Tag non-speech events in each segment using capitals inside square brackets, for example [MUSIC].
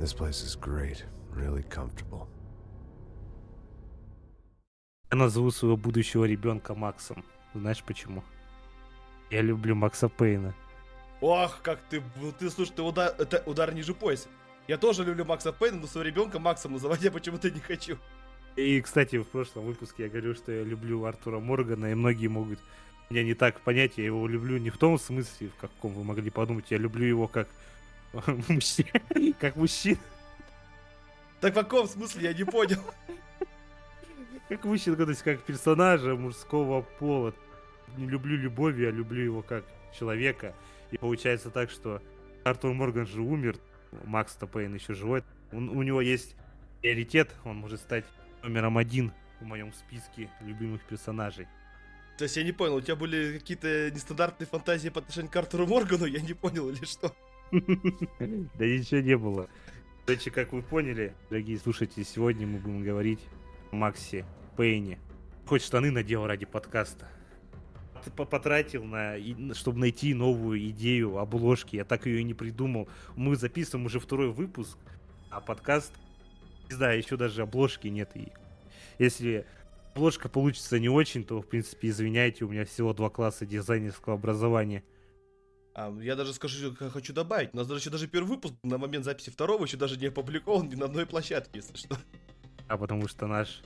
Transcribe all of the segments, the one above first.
This place is great, really comfortable. Я назову своего будущего ребенка Максом. Знаешь почему? Я люблю Макса Пейна. Ох, как ты, ну ты, слушай, ты удар, это удар ниже пояса. Я тоже люблю Макса Пейна, но своего ребенка Максом называть я почему-то не хочу. И, кстати, в прошлом выпуске я говорил, что я люблю Артура Моргана, и многие могут меня не так понять. Я его люблю не в том смысле, в каком вы могли подумать. Я люблю его как. [LAUGHS] Как мужчина. Так в каком смысле, я не понял. Как мужчина, то есть как персонажа мужского пола. Не люблю любовь, я люблю его как человека. И получается так, что Артур Морган же умер, Макс Топейн еще живой. Он, у него есть приоритет, он может стать номером один в моем списке любимых персонажей. То есть я не понял, у тебя были какие-то нестандартные фантазии по отношению к Артуру Моргану, я не понял или что? Да ничего не было. Короче, как вы поняли, дорогие слушатели, сегодня мы будем говорить о Максе Пейне. Хоть штаны надел ради подкаста. Потратил на, чтобы найти новую идею обложки. Я так ее и не придумал. Мы записываем уже второй выпуск, а подкаст, не знаю, еще даже обложки нет. И если обложка получится не очень, то, в принципе, извиняйте, у меня всего два класса дизайнерского образования. А, я даже скажу, хочу добавить. У нас даже еще даже первый выпуск на момент записи второго еще даже не опубликован ни на одной площадке, если что. А потому что наш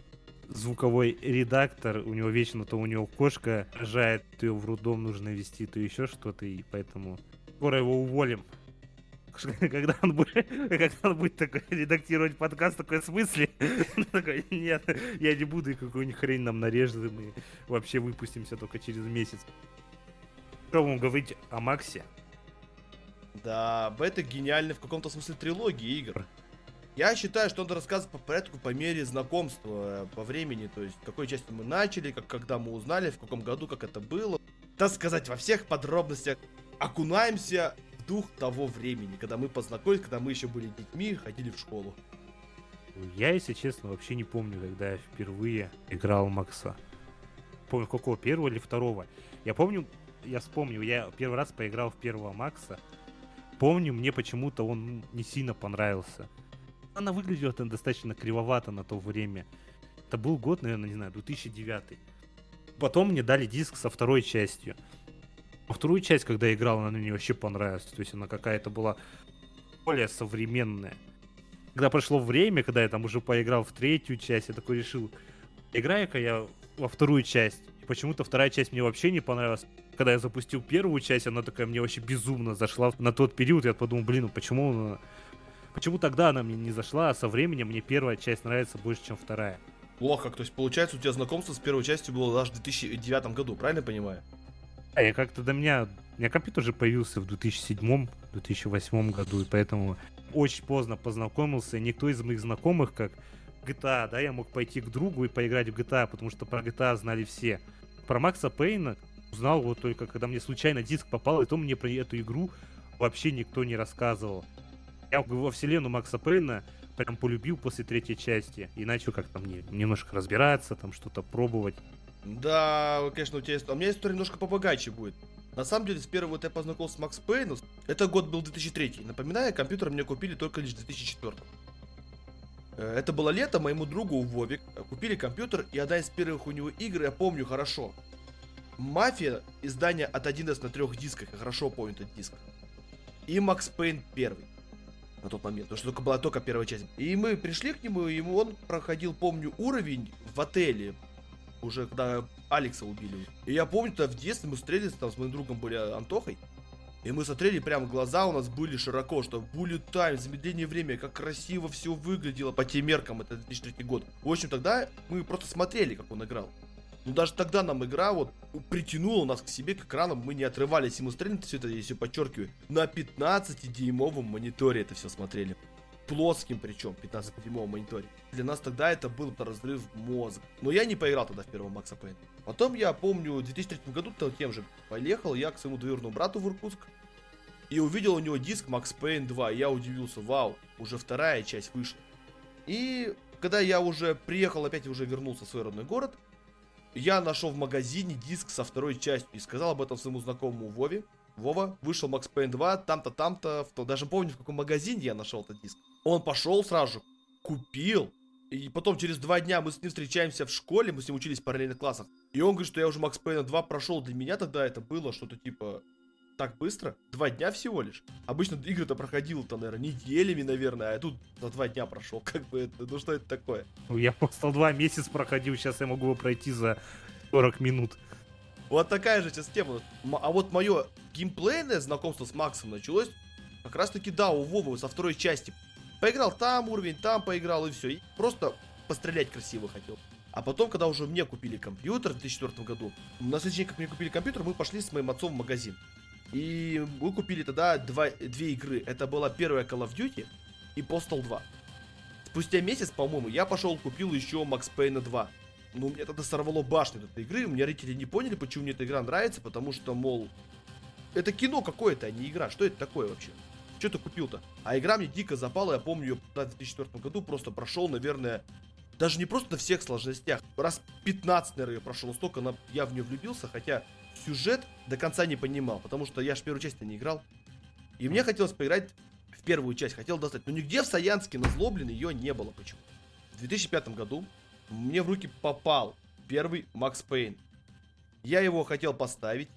звуковой редактор, у него вечно то у него кошка рожает, то ее в роддом нужно вести, то еще что-то, и поэтому скоро его уволим. [LAUGHS] Когда он будет, когда он будет такой редактировать подкаст, такой в смысле? [LAUGHS] такой, нет, я не буду, и какую-нибудь хрень нам нарежет, и вообще выпустимся только через месяц. Что вам говорить о Максе? Да, это гениальный в каком-то смысле трилогии игр. Я считаю, что надо рассказывать по порядку, по мере знакомства, по времени, то есть в какой части мы начали, как, когда мы узнали, в каком году, как это было. Так сказать, во всех подробностях окунаемся в дух того времени, когда мы познакомились, когда мы еще были детьми, ходили в школу. Я, если честно, вообще не помню, когда я впервые играл Макса. Помню, какого, первого или второго. Я помню, я вспомнил, я первый раз поиграл в первого Макса. Помню, мне почему-то он не сильно понравился она выглядела там достаточно кривовато на то время. Это был год, наверное, не знаю, 2009. Потом мне дали диск со второй частью. Вторую часть, когда я играл, она мне вообще понравилась. То есть она какая-то была более современная. Когда прошло время, когда я там уже поиграл в третью часть, я такой решил, играю-ка я во вторую часть. Почему-то вторая часть мне вообще не понравилась. Когда я запустил первую часть, она такая мне вообще безумно зашла. На тот период я подумал, блин, ну почему она Почему тогда она мне не зашла, а со временем мне первая часть нравится больше, чем вторая? Плохо, то есть получается у тебя знакомство с первой частью было даже в 2009 году, правильно понимаю? А я как-то до меня... У меня компьютер уже появился в 2007-2008 году, и поэтому очень поздно познакомился, никто из моих знакомых, как GTA, да, я мог пойти к другу и поиграть в GTA, потому что про GTA знали все. Про Макса Пейна узнал вот только, когда мне случайно диск попал, и то мне про эту игру вообще никто не рассказывал. Я во вселенную Макса Пейна прям полюбил после третьей части и начал как-то мне немножко разбираться, там что-то пробовать. Да, конечно, у тебя есть... А у меня история немножко побогаче будет. На самом деле, с первого вот я познакомился с Макс Пейном. Это год был 2003. Напоминаю, компьютер мне купили только лишь в 2004. Э, это было лето, моему другу Вовик купили компьютер, и одна из первых у него игр я помню хорошо. Мафия, издание от 1С на трех дисках, я хорошо помню этот диск. И Макс Пейн первый на тот момент, потому что только была только первая часть. И мы пришли к нему, и он проходил, помню, уровень в отеле, уже когда Алекса убили. И я помню, тогда в детстве мы встретились там с моим другом были Антохой, и мы смотрели, прям глаза у нас были широко, что bullet time, замедление времени, как красиво все выглядело по тем меркам, это 2003 год. В общем, тогда мы просто смотрели, как он играл. Ну даже тогда нам игра вот притянула нас к себе, к экранам, мы не отрывались, и мы все это, я все подчеркиваю, на 15-дюймовом мониторе это все смотрели. Плоским причем, 15-дюймовом мониторе. Для нас тогда это был разрыв мозга. Но я не поиграл тогда в первого Макса Пейна. Потом я помню, в 2003 году тем же поехал я к своему двоюродному брату в Иркутск. И увидел у него диск Макс Пейн 2. И я удивился, вау, уже вторая часть вышла. И когда я уже приехал, опять уже вернулся в свой родной город, я нашел в магазине диск со второй частью и сказал об этом своему знакомому Вове. Вова, вышел Макс Пейн 2, там-то, там-то, даже помню, в каком магазине я нашел этот диск. Он пошел сразу же, купил, и потом через два дня мы с ним встречаемся в школе, мы с ним учились в параллельных классах. И он говорит, что я уже Макс Пейна 2 прошел. Для меня тогда это было что-то типа так быстро. Два дня всего лишь. Обычно игры-то проходило-то, наверное, неделями, наверное, а тут за два дня прошел. [LAUGHS] Как бы это, ну что это такое? Ну, я просто два месяца проходил, сейчас я могу его пройти за 40 минут. Вот такая же система. А вот мое геймплейное знакомство с Максом началось как раз таки, да, у Вовы со второй части. Поиграл там уровень, там поиграл и все. И просто пострелять красиво хотел. А потом, когда уже мне купили компьютер в 2004 году, на следующий день, как мне купили компьютер, мы пошли с моим отцом в магазин. И мы купили тогда два, две игры. Это была первая Call of Duty и Postal 2. Спустя месяц, по-моему, я пошел купил еще Max Payne 2. Ну, мне тогда сорвало башню от этой игры. У меня родители не поняли, почему мне эта игра нравится, потому что, мол, это кино какое-то, а не игра. Что это такое вообще? Что ты купил-то? А игра мне дико запала, я помню ее в 2004 году, просто прошел, наверное, даже не просто на всех сложностях. Раз 15, наверное, я прошел, столько на... я в нее влюбился, хотя сюжет до конца не понимал, потому что я же первую часть не играл. И мне хотелось поиграть в первую часть, хотел достать. Но нигде в Саянске на Злоблин ее не было почему. В 2005 году мне в руки попал первый Макс Пейн. Я его хотел поставить,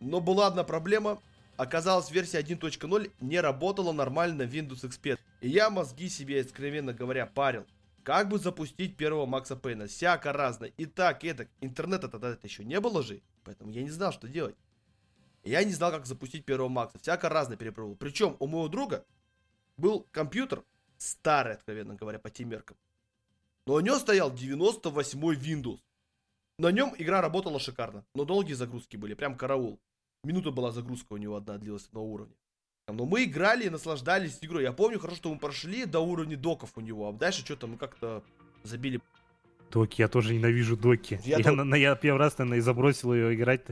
но была одна проблема. Оказалось, версия 1.0 не работала нормально в Windows XP. И я мозги себе, откровенно говоря, парил. Как бы запустить первого Макса Пейна? Всяко разно. И так, и так. Интернета тогда это еще не было же. Поэтому я не знал, что делать. Я не знал, как запустить первого Макса. Всяко разно перепробовал. Причем у моего друга был компьютер старый, откровенно говоря, по тем меркам. Но у него стоял 98-й Windows. На нем игра работала шикарно, но долгие загрузки были, прям караул. Минута была загрузка у него одна длилась на уровне. Но мы играли и наслаждались игрой. Я помню хорошо, что мы прошли до уровня доков у него, а дальше что-то мы как-то забили. Доки, я тоже ненавижу доки. Я, я, док... на, я первый раз, наверное, и забросил ее играть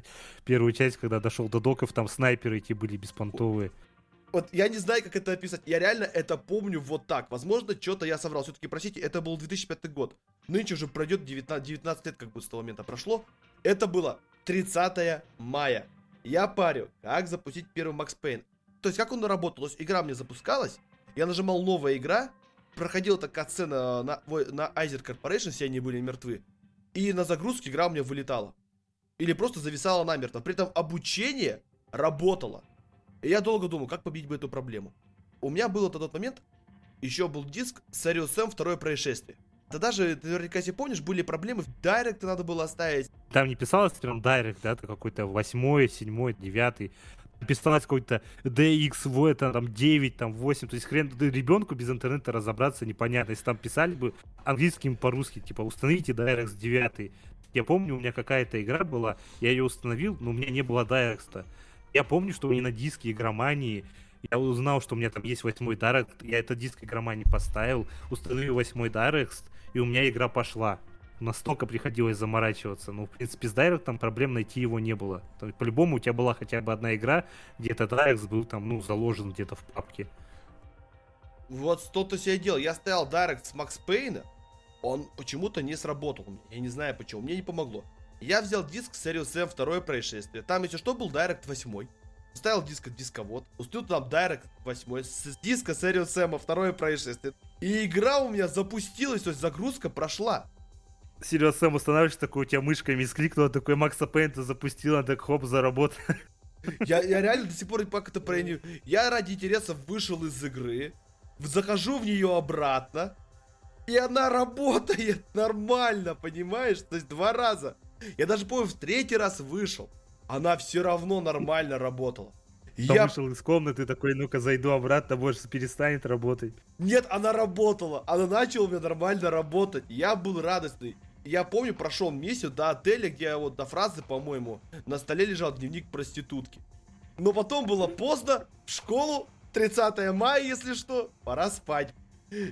первую часть, когда дошел до доков, там снайперы эти были беспонтовые. Вот я не знаю, как это описать. Я реально это помню вот так. Возможно, что-то я соврал. Все-таки, простите, это был 2005 год. Нынче уже пройдет 19, 19 лет, как бы с того момента прошло. Это было 30 мая. Я парю, как запустить первый Макс Пейн. То есть, как он работал? То есть, игра мне запускалась, я нажимал «Новая игра», проходила такая сцена на, на Айзер Corporation, все они были мертвы, и на загрузке игра у меня вылетала. Или просто зависала намертво. При этом обучение работало. И я долго думал, как победить бы эту проблему. У меня был на тот момент еще был диск Serious Sam второе происшествие. Да даже, ты наверняка себе помнишь, были проблемы, Директ надо было оставить. Там не писалось прям Директ, да, какой-то восьмой, седьмой, девятый. Писалось какой-то DXV, это там 9, там 8. То есть хрен ребенку без интернета разобраться непонятно. Если там писали бы английским по-русски, типа установите DirectX 9. Я помню, у меня какая-то игра была, я ее установил, но у меня не было DirectX. Я помню, что у меня на диске игромании я узнал, что у меня там есть восьмой Direct, я этот диск игромании поставил, установил восьмой Direct, и у меня игра пошла. Настолько приходилось заморачиваться. Ну, в принципе, с Дайректом проблем найти его не было. По-любому у тебя была хотя бы одна игра, где этот Дайрекс был там, ну, заложен где-то в папке. Вот что-то себе делал. Я стоял Дайрект с Макс Пейна, он почему-то не сработал. Я не знаю почему, мне не помогло. Я взял диск Serious M второе происшествие. Там, если что, был Direct 8. Ставил диск от дисковод. Установил там Direct 8 с диска Serious Sam второе происшествие. И игра у меня запустилась, то есть загрузка прошла. Serious Sam устанавливаешь, такой у тебя мышкой мискликнула, такой Макса Пейнта запустила, так хоп, заработал. [LAUGHS] Я, я реально до сих пор как это про Я ради интереса вышел из игры, захожу в нее обратно, и она работает нормально, понимаешь? То есть два раза. Я даже помню, в третий раз вышел она все равно нормально работала. Я вышел из комнаты такой, ну-ка зайду обратно, больше перестанет работать. Нет, она работала. Она начала у меня нормально работать. Я был радостный. Я помню, прошел месяц до отеля, где вот до фразы, по-моему, на столе лежал дневник проститутки. Но потом было поздно, в школу, 30 мая, если что, пора спать.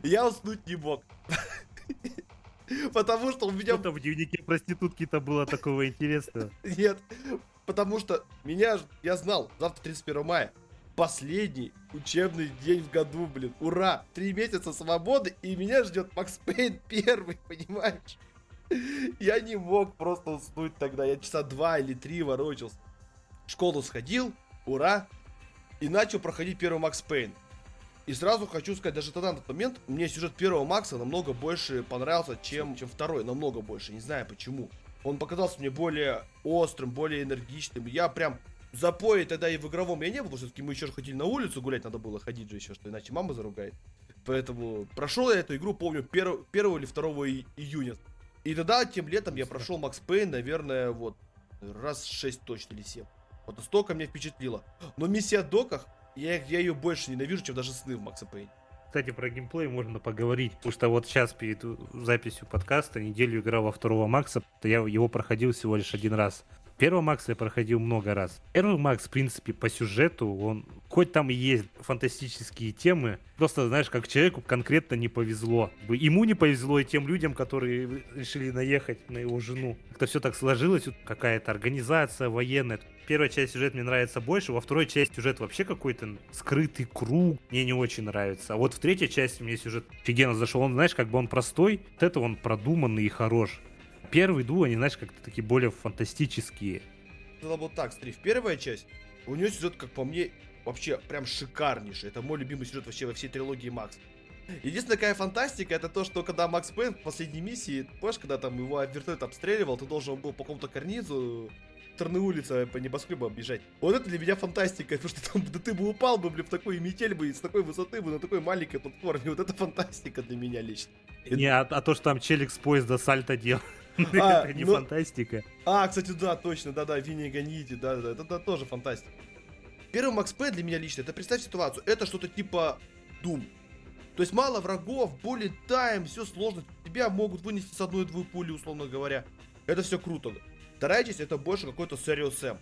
Я уснуть не мог. [LAUGHS] Потому что у меня... Что-то в дневнике проститутки-то было такого интересного. Нет, потому что меня, я знал, завтра 31 мая, последний учебный день в году, блин, ура, три месяца свободы, и меня ждет Макс Пейн [LAUGHS] первый, понимаешь? Я не мог просто уснуть тогда, я часа два или три ворочался. В школу сходил, ура, и начал проходить первый Макс Пейн. И сразу хочу сказать, даже тогда на тот момент мне сюжет первого Макса намного больше понравился, чем, чем второй, намного больше, не знаю почему. Он показался мне более острым, более энергичным. Я прям запои тогда и в игровом я не был, все-таки мы еще же хотели на улицу гулять, надо было ходить же еще, что иначе мама заругает. Поэтому прошел я эту игру, помню, 1, 1 или 2 июня. И тогда, тем летом, я прошел Макс Пейн, наверное, вот, раз 6 точно или 7. Вот настолько меня впечатлило. Но миссия Доках, я, я ее больше ненавижу, чем даже сны в Макса Пейн. Кстати, про геймплей можно поговорить, потому что вот сейчас перед записью подкаста неделю играл во второго Макса, я его проходил всего лишь один раз. Первого Макса я проходил много раз. Первый Макс, в принципе, по сюжету, он хоть там и есть фантастические темы, просто, знаешь, как человеку конкретно не повезло. Ему не повезло и тем людям, которые решили наехать на его жену. Как-то все так сложилось, какая-то организация военная. Первая часть сюжета мне нравится больше, во второй части сюжет вообще какой-то скрытый круг, мне не очень нравится. А вот в третьей части мне сюжет офигенно зашел. Он, знаешь, как бы он простой, вот это он продуманный и хорош первые две, они, знаешь, как-то такие более фантастические. Это вот так, смотри, в первая часть у нее сюжет, как по мне, вообще прям шикарнейший. Это мой любимый сюжет вообще во всей трилогии Макс. Единственная такая фантастика, это то, что когда Макс Пейн в последней миссии, помнишь, когда там его вертолет обстреливал, ты должен был по какому-то карнизу стороны улицы по небоскребу объезжать. Вот это для меня фантастика, [LAUGHS] потому что там, да ты бы упал бы, блин, в такой метель бы, с такой высоты бы, на такой маленькой платформе. Вот это фантастика для меня лично. Не, а, а то, что там челик с поезда сальто делал. [LAUGHS] А, это не ну, фантастика. А, кстати, да, точно, да-да, Винни Ганите, да-да, это, это тоже фантастика. Первый Макс П для меня лично, это представь ситуацию, это что-то типа Doom. То есть мало врагов, более тайм, все сложно. Тебя могут вынести с одной-двух пули, условно говоря. Это все круто. Вторая часть это больше какой-то Serious Sam.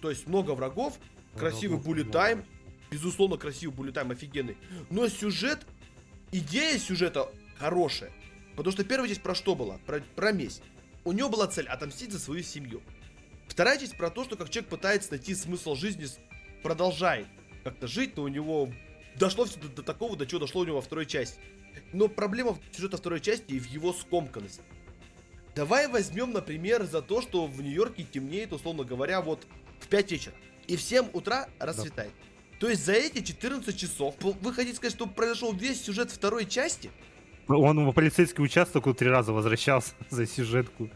То есть много врагов, красивый bullet тайм, безусловно красивый bullet тайм офигенный. Но сюжет, идея сюжета хорошая. Потому что первая часть про что была? Про, про месть. У него была цель отомстить за свою семью. Вторая часть про то, что как человек пытается найти смысл жизни, продолжает как-то жить, но у него дошло все до, до такого, до чего дошло у него во второй части. Но проблема сюжета второй части и в его скомканности. Давай возьмем, например, за то, что в Нью-Йорке темнеет, условно говоря, вот в 5 вечера. И в 7 утра расцветает. Да. То есть за эти 14 часов, вы хотите сказать, что произошел весь сюжет второй части? Он в полицейский участок три раза возвращался [LAUGHS] за сюжетку.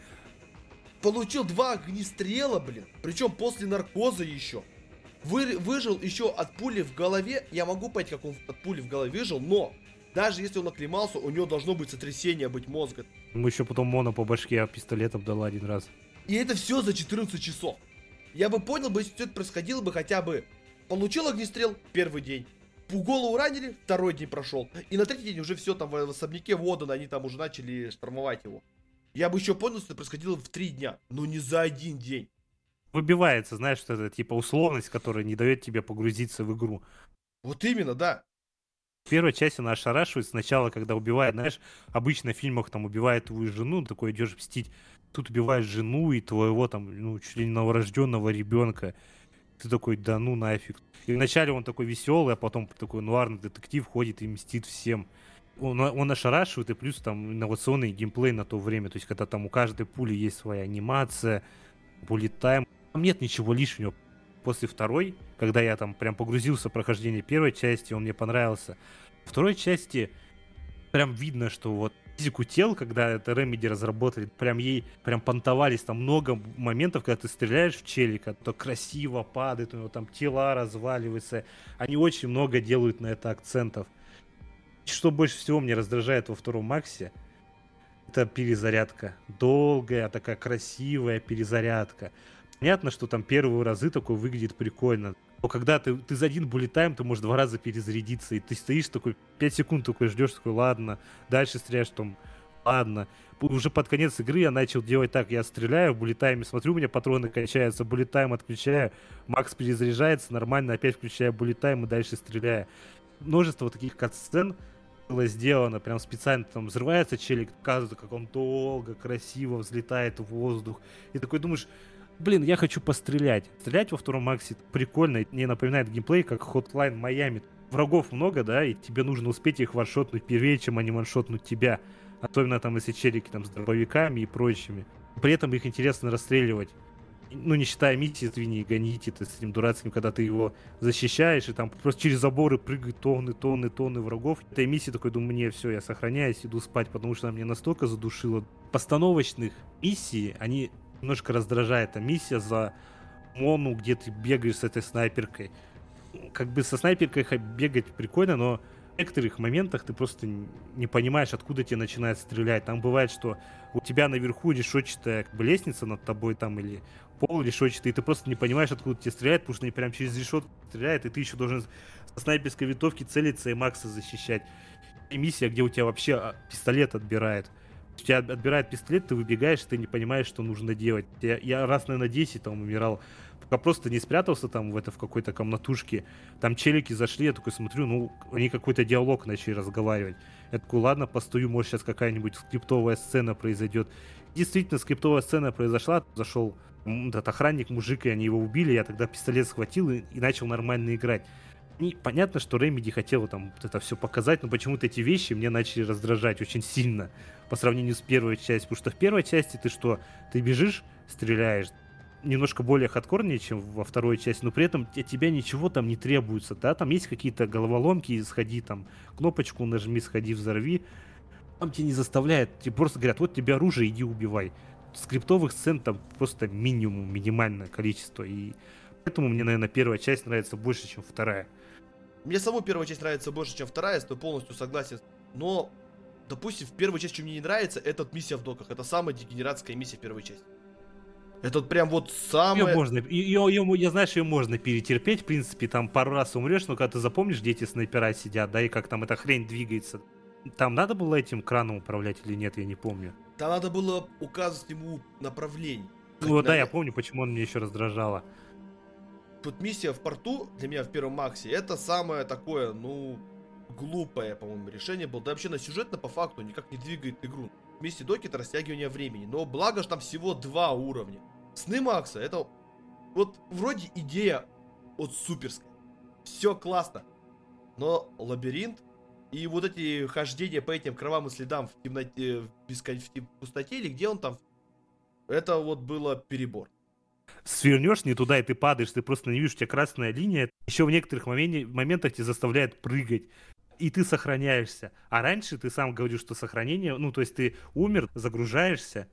Получил два огнестрела, блин. Причем после наркоза еще. Вы, выжил еще от пули в голове. Я могу понять, как он от пули в голове выжил, но даже если он оклемался, у него должно быть сотрясение быть мозга. Мы еще потом моно по башке пистолетом дала один раз. И это все за 14 часов. Я бы понял бы, если это происходило бы хотя бы получил огнестрел первый день, голову ранили, второй день прошел. И на третий день уже все там в особняке Водана, они там уже начали штурмовать его. Я бы еще понял, что это происходило в три дня, но не за один день. Выбивается, знаешь, что это типа условность, которая не дает тебе погрузиться в игру. Вот именно, да. В первой части она ошарашивает сначала, когда убивает, знаешь, обычно в фильмах там убивает твою жену, такой идешь мстить. Тут убиваешь жену и твоего там, ну, чуть ли не новорожденного ребенка. Ты такой, да ну нафиг. И вначале он такой веселый, а потом такой нуарный детектив ходит и мстит всем. Он, он ошарашивает, и плюс там инновационный геймплей на то время. То есть, когда там у каждой пули есть своя анимация, буллет тайм. Там нет ничего лишнего. После второй, когда я там прям погрузился в прохождение первой части, он мне понравился. Второй части прям видно, что вот физику тел, когда это Remedy разработали, прям ей прям понтовались, там много моментов, когда ты стреляешь в челика, то красиво падает, у него там тела разваливаются. Они очень много делают на это акцентов. Что больше всего мне раздражает во втором Максе, это перезарядка. Долгая, такая красивая перезарядка. Понятно, что там первые разы такой выглядит прикольно. Но когда ты, ты за один буллетайм, ты можешь два раза перезарядиться, и ты стоишь такой, 5 секунд такой ждешь, такой, ладно, дальше стреляешь, там, ладно. Уже под конец игры я начал делать так, я стреляю в буллетайме, смотрю, у меня патроны кончаются, буллетайм отключаю, Макс перезаряжается, нормально, опять включаю буллетайм и дальше стреляю. Множество таких катсцен было сделано, прям специально там взрывается челик, показывает, как он долго, красиво взлетает в воздух. И такой думаешь, блин, я хочу пострелять. Стрелять во втором Максе прикольно, не напоминает геймплей, как Hotline Miami. Врагов много, да, и тебе нужно успеть их ваншотнуть первее, чем они ваншотнут тебя. Особенно там, если челики там с дробовиками и прочими. При этом их интересно расстреливать. ну, не считая миссии «Извини, гоните», ты с этим дурацким, когда ты его защищаешь, и там просто через заборы прыгают тонны, тонны, тонны врагов. Этой миссии такой, думаю, мне все, я сохраняюсь, иду спать, потому что она меня настолько задушила. Постановочных миссий, они немножко раздражают. Там миссия за Мону, где ты бегаешь с этой снайперкой. Как бы со снайперкой бегать прикольно, но в некоторых моментах ты просто не понимаешь, откуда тебе начинает стрелять. Там бывает, что у тебя наверху решетчатая как бы, лестница над тобой там или пол решетчатый, и ты просто не понимаешь, откуда тебе стреляют, потому что они прям через решетку стреляют, и ты еще должен со снайперской винтовки целиться и Макса защищать. И миссия, где у тебя вообще а, пистолет отбирает. Тебя отбирает пистолет, ты выбегаешь, ты не понимаешь, что нужно делать. Я, я раз, наверное, 10 там умирал пока просто не спрятался там в это в какой-то комнатушке. Там челики зашли, я такой смотрю, ну, они какой-то диалог начали разговаривать. Я такой, ладно, постою, может сейчас какая-нибудь скриптовая сцена произойдет. Действительно, скриптовая сцена произошла, зашел этот охранник, мужик, и они его убили, я тогда пистолет схватил и, и начал нормально играть. И понятно, что Ремеди хотела там это все показать, но почему-то эти вещи мне начали раздражать очень сильно по сравнению с первой частью. Потому что в первой части ты что? Ты бежишь, стреляешь, немножко более хардкорнее, чем во второй части, но при этом от тебя ничего там не требуется, да, там есть какие-то головоломки, сходи там, кнопочку нажми, сходи, взорви, там тебя не заставляют, тебе просто говорят, вот тебе оружие, иди убивай. Скриптовых сцен там просто минимум, минимальное количество, и поэтому мне, наверное, первая часть нравится больше, чем вторая. Мне саму первая часть нравится больше, чем вторая, я полностью согласен, но, допустим, в первой части, что мне не нравится, это миссия в доках, это самая дегенератская миссия первой части. Это вот прям вот самое... Ее можно, ее, ее, я знаешь, ее можно перетерпеть, в принципе, там пару раз умрешь, но когда ты запомнишь, где эти снайпера сидят, да, и как там эта хрень двигается. Там надо было этим краном управлять или нет, я не помню. Там надо было указывать ему направление. Ну да, я помню, почему он мне еще раздражало. Тут миссия в порту для меня в первом Максе, это самое такое, ну, глупое, по-моему, решение было. Да вообще на сюжетно по факту никак не двигает игру. Вместе доки это растягивание времени. Но благо же там всего два уровня. Сны Макса это вот вроде идея от суперская. Все классно. Но лабиринт и вот эти хождения по этим кровавым следам в темноте, в, бескон... в пустоте или где он там, это вот было перебор. Свернешь не туда, и ты падаешь, ты просто не видишь, у тебя красная линия. Еще в некоторых моментах тебя заставляет прыгать и ты сохраняешься. А раньше ты сам говорил, что сохранение, ну, то есть ты умер, загружаешься,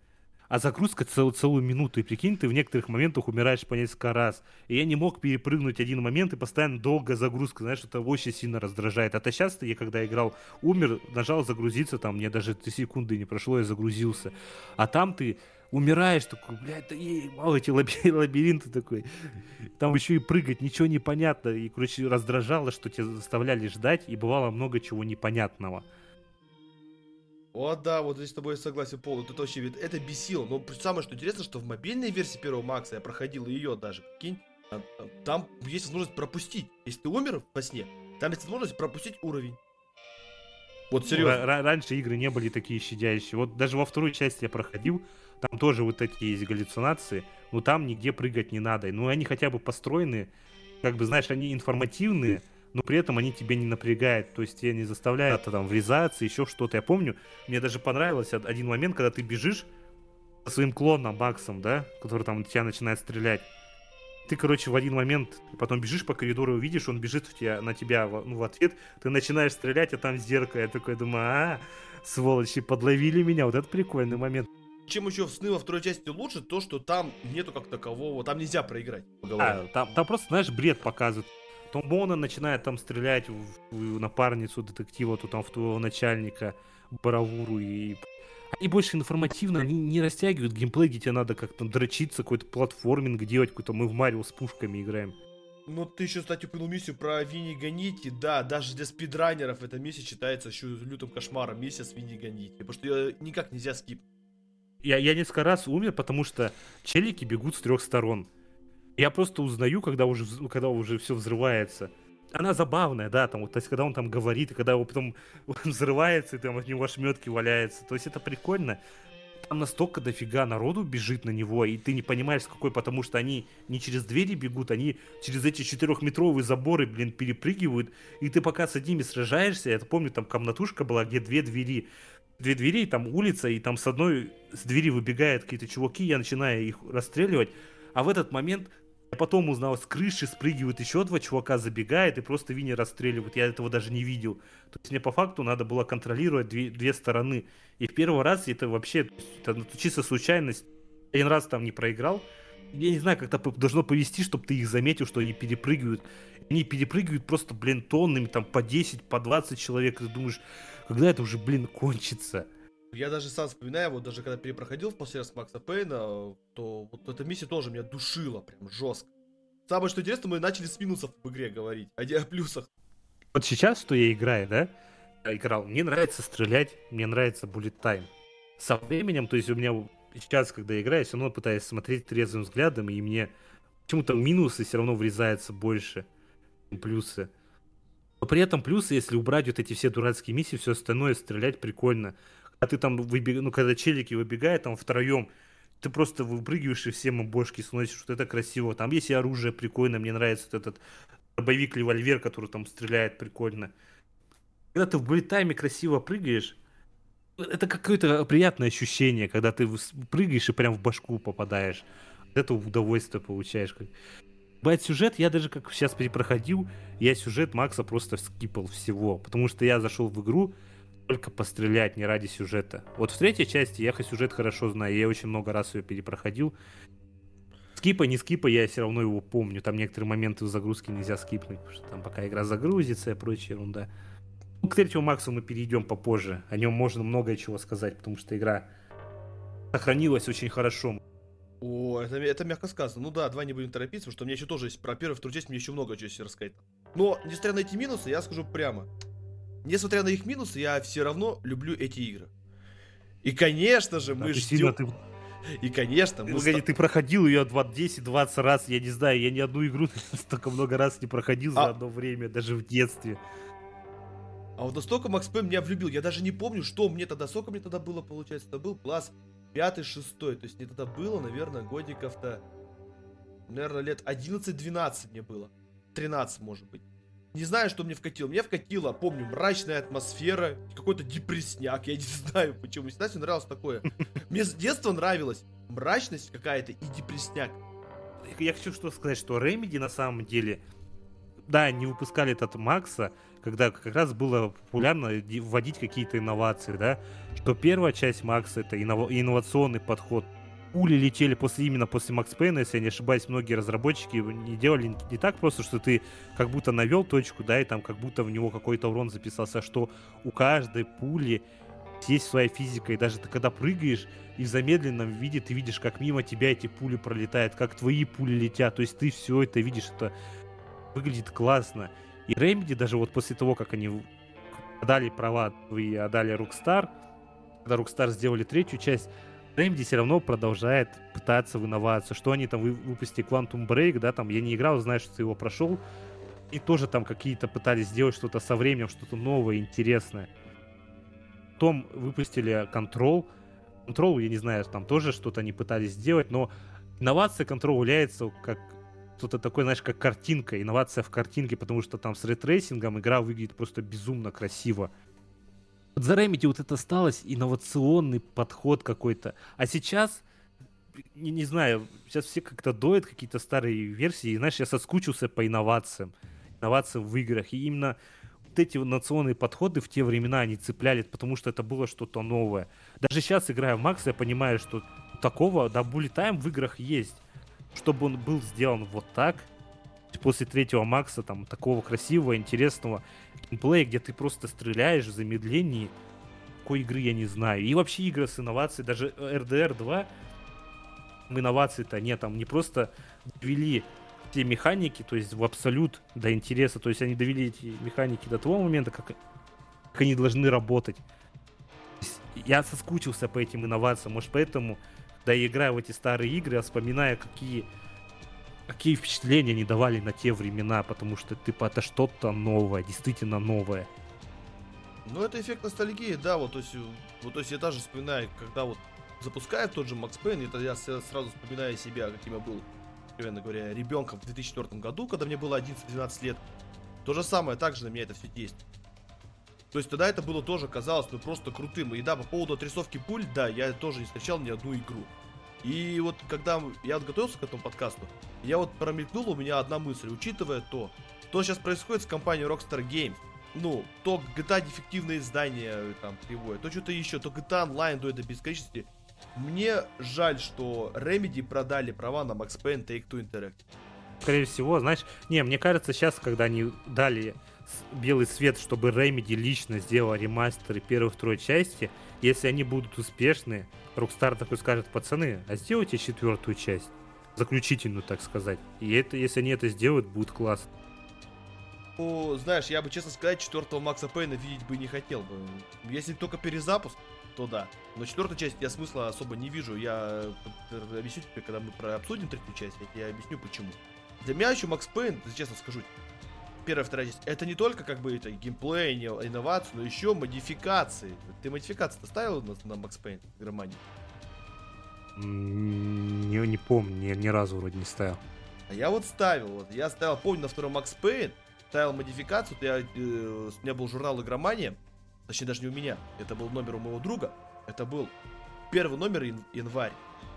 а загрузка цел, целую минуту. И прикинь, ты в некоторых моментах умираешь по несколько раз. И я не мог перепрыгнуть один момент, и постоянно долго загрузка, знаешь, это очень сильно раздражает. А то сейчас я, когда играл, умер, нажал загрузиться, там, мне даже 3 секунды не прошло, я загрузился. А там ты умираешь, такой, блядь, да ей, мало эти [LAUGHS] лабиринты такой. Там еще и прыгать, ничего не понятно. И, короче, раздражало, что тебя заставляли ждать, и бывало много чего непонятного. О, да, вот здесь с тобой согласен полностью. Это вообще, это бесило. Но самое, что интересно, что в мобильной версии первого Макса я проходил ее даже, прикинь, там есть возможность пропустить. Если ты умер во сне, там есть возможность пропустить уровень. Вот серьезно. Ну, раньше игры не были такие щадящие. Вот даже во второй части я проходил, там тоже вот такие есть галлюцинации, но там нигде прыгать не надо. Ну, они хотя бы построены, как бы, знаешь, они информативные, но при этом они тебя не напрягают, то есть тебя не заставляют там врезаться, еще что-то. Я помню, мне даже понравился один момент, когда ты бежишь своим клоном Максом, да, который там тебя начинает стрелять. Ты, короче, в один момент потом бежишь по коридору, увидишь, он бежит в тебя, на тебя ну, в ответ, ты начинаешь стрелять, а там зеркало. Я такой думаю, а, сволочи, подловили меня. Вот это прикольный момент. Чем еще в сны во второй части лучше, то, что там нету как такового, там нельзя проиграть. А, там, там просто, знаешь, бред показывают. То Мона начинает там стрелять в, в напарницу детектива, то там в твоего начальника, Баравуру и... Они больше информативно, они не растягивают геймплей, где тебе надо как-то дрочиться, какой-то платформинг делать, какой-то мы в Марио с пушками играем. Ну, ты еще, кстати, упомянул миссию про Винни Ганити. Да, даже для спидранеров эта миссия считается еще лютым кошмаром. Миссия с Винни Ганити. Потому что ее никак нельзя скипнуть я, я несколько раз умер, потому что челики бегут с трех сторон. Я просто узнаю, когда уже, когда уже все взрывается. Она забавная, да, там, вот, то есть, когда он там говорит, и когда его потом [LAUGHS] взрывается, и там от него ошметки валяются. То есть это прикольно. Там настолько дофига народу бежит на него, и ты не понимаешь, какой, потому что они не через двери бегут, они через эти четырехметровые заборы, блин, перепрыгивают, и ты пока с одними сражаешься, я помню, там комнатушка была, где две двери, две двери, там улица, и там с одной с двери выбегают какие-то чуваки, я начинаю их расстреливать, А в этот момент я потом узнал, с крыши спрыгивают еще два чувака, забегает и просто Винни расстреливают. Я этого даже не видел. То есть мне по факту надо было контролировать две, две стороны. И в первый раз это вообще это чисто случайность. Один раз там не проиграл. Я не знаю, как это должно повести, чтобы ты их заметил, что они перепрыгивают. Они перепрыгивают просто, блин, тоннами, там по 10, по 20 человек. И ты думаешь, когда это уже, блин, кончится? Я даже сам вспоминаю, вот даже когда перепроходил в последний раз Макса Пейна, то вот эта миссия тоже меня душила прям жестко. Самое что интересно, мы начали с минусов в игре говорить, а не о плюсах. Вот сейчас, что я играю, да? Я играл. Мне нравится стрелять, мне нравится bullet time. Со временем, то есть у меня сейчас, когда я играю, я все равно пытаюсь смотреть трезвым взглядом, и мне почему-то минусы все равно врезаются больше, чем плюсы. Но при этом плюсы, если убрать вот эти все дурацкие миссии, все остальное стрелять прикольно а ты там выбег... ну, когда челики выбегают там втроем, ты просто выпрыгиваешь и всем им бошки сносишь, что это красиво. Там есть и оружие прикольно, мне нравится вот этот боевик револьвер, который там стреляет прикольно. Когда ты в буллетайме красиво прыгаешь, это какое-то приятное ощущение, когда ты прыгаешь и прям в башку попадаешь. Это удовольствие получаешь. Бывает сюжет, я даже как сейчас перепроходил, я сюжет Макса просто скипал всего, потому что я зашел в игру, только пострелять, не ради сюжета. Вот в третьей части я сюжет хорошо знаю, я очень много раз ее перепроходил. Скипа, не скипа, я все равно его помню. Там некоторые моменты в загрузке нельзя скипнуть, потому что там пока игра загрузится и прочая ерунда. Ну, к третьему Максу мы перейдем попозже. О нем можно многое чего сказать, потому что игра сохранилась очень хорошо. О, это, это мягко сказано. Ну да, два не будем торопиться, потому что у меня еще тоже есть про первую, вторую часть, мне еще много чего рассказать. Но, несмотря на эти минусы, я скажу прямо. Несмотря на их минусы, я все равно люблю эти игры. И, конечно же, мы ждем... Ты... И, конечно, мы... Погоди, ты проходил ее 10-20 раз, я не знаю, я ни одну игру [LAUGHS] столько много раз не проходил за а... одно время, даже в детстве. А вот настолько Макс Пэм меня влюбил, я даже не помню, что мне тогда, сколько мне тогда было, получается, это был класс 5-6, то есть мне тогда было, наверное, годиков-то, наверное, лет 11-12 мне было, 13, может быть. Не знаю, что мне вкатило. Мне вкатило, помню, мрачная атмосфера, какой-то депрессняк. Я не [LAUGHS] знаю, почему. Всегда мне нравилось такое. [LAUGHS] Мне с детства нравилась мрачность какая-то и депрессняк. Я хочу что сказать, что Remedy на самом деле, да, не выпускали этот Макса, когда как раз было популярно вводить какие-то инновации, да, что первая часть Макса это инновационный подход пули летели после именно после Макс Пейна, если я не ошибаюсь, многие разработчики не делали не так просто, что ты как будто навел точку, да, и там как будто в него какой-то урон записался, что у каждой пули есть своя физика, и даже ты когда прыгаешь и в замедленном виде ты видишь, как мимо тебя эти пули пролетают, как твои пули летят, то есть ты все это видишь, это выглядит классно. И Remedy даже вот после того, как они отдали права и отдали Rockstar, когда Rockstar сделали третью часть, Remedy все равно продолжает пытаться в инновацию. Что они там выпустили Quantum Break, да, там я не играл, знаю, что ты его прошел. И тоже там какие-то пытались сделать что-то со временем, что-то новое, интересное. Потом выпустили Control. Control, я не знаю, там тоже что-то они пытались сделать, но инновация Control является как что-то такое, знаешь, как картинка, инновация в картинке, потому что там с ray tracing ом игра выглядит просто безумно красиво. Вот за Remedy вот это осталось, инновационный подход какой-то. А сейчас, не, не знаю, сейчас все как-то доят какие-то старые версии. И, знаешь, я соскучился по инновациям. Инновациям в играх. И именно вот эти инновационные подходы в те времена они цепляли, потому что это было что-то новое. Даже сейчас, играя в Макс, я понимаю, что такого, да, буллетайм в играх есть. Чтобы он был сделан вот так, после третьего Макса, там, такого красивого, интересного геймплея, где ты просто стреляешь в замедлении, какой игры я не знаю. И вообще игры с инновацией, даже RDR 2, инноваций-то нет, там не просто довели те механики, то есть в абсолют до интереса, то есть они довели эти механики до того момента, как, как они должны работать. Я соскучился по этим инновациям, может поэтому, да и играя в эти старые игры, я вспоминаю, какие какие впечатления они давали на те времена, потому что, типа, это что-то новое, действительно новое. Ну, это эффект ностальгии, да, вот, то есть, вот, то есть я даже вспоминаю, когда вот запускает тот же Макс Пейн, это я сразу вспоминаю себя, каким я был, откровенно говоря, ребенком в 2004 году, когда мне было 11-12 лет. То же самое, также на меня это все действует. То есть тогда это было тоже казалось, ну, просто крутым. И да, по поводу отрисовки пуль, да, я тоже не встречал ни одну игру. И вот когда я готовился к этому подкасту, я вот промелькнула у меня одна мысль, учитывая то, что сейчас происходит с компанией Rockstar Games, ну, то GTA дефективные издания там приводят, то что-то еще, то GTA Online до этой бесконечности. Мне жаль, что Remedy продали права на Max Payne Take-Two Interactive. Скорее всего, знаешь, не, мне кажется, сейчас, когда они дали белый свет, чтобы Remedy лично сделал ремастеры первой и второй части, если они будут успешны, Rockstar такой скажет, пацаны, а сделайте четвертую часть, заключительную, так сказать. И это, если они это сделают, будет классно. Ну, знаешь, я бы, честно сказать, четвертого Макса Пейна видеть бы не хотел бы. Если только перезапуск, то да. Но четвертую часть я смысла особо не вижу. Я э, объясню тебе, когда мы про обсудим третью часть, я тебе объясню почему. Для меня еще Макс Пейн, честно скажу, первая, вторая часть, это не только как бы это геймплей, инновации, но еще модификации. Ты модификации-то ставил на, на Пейн в Германии? Не, не помню, ни, ни разу вроде не ставил. А я вот ставил, вот я ставил, помню, на втором Макс Пейн, ставил модификацию, я, э, у меня был журнал Игромания, точнее даже не у меня, это был номер у моего друга, это был первый номер январь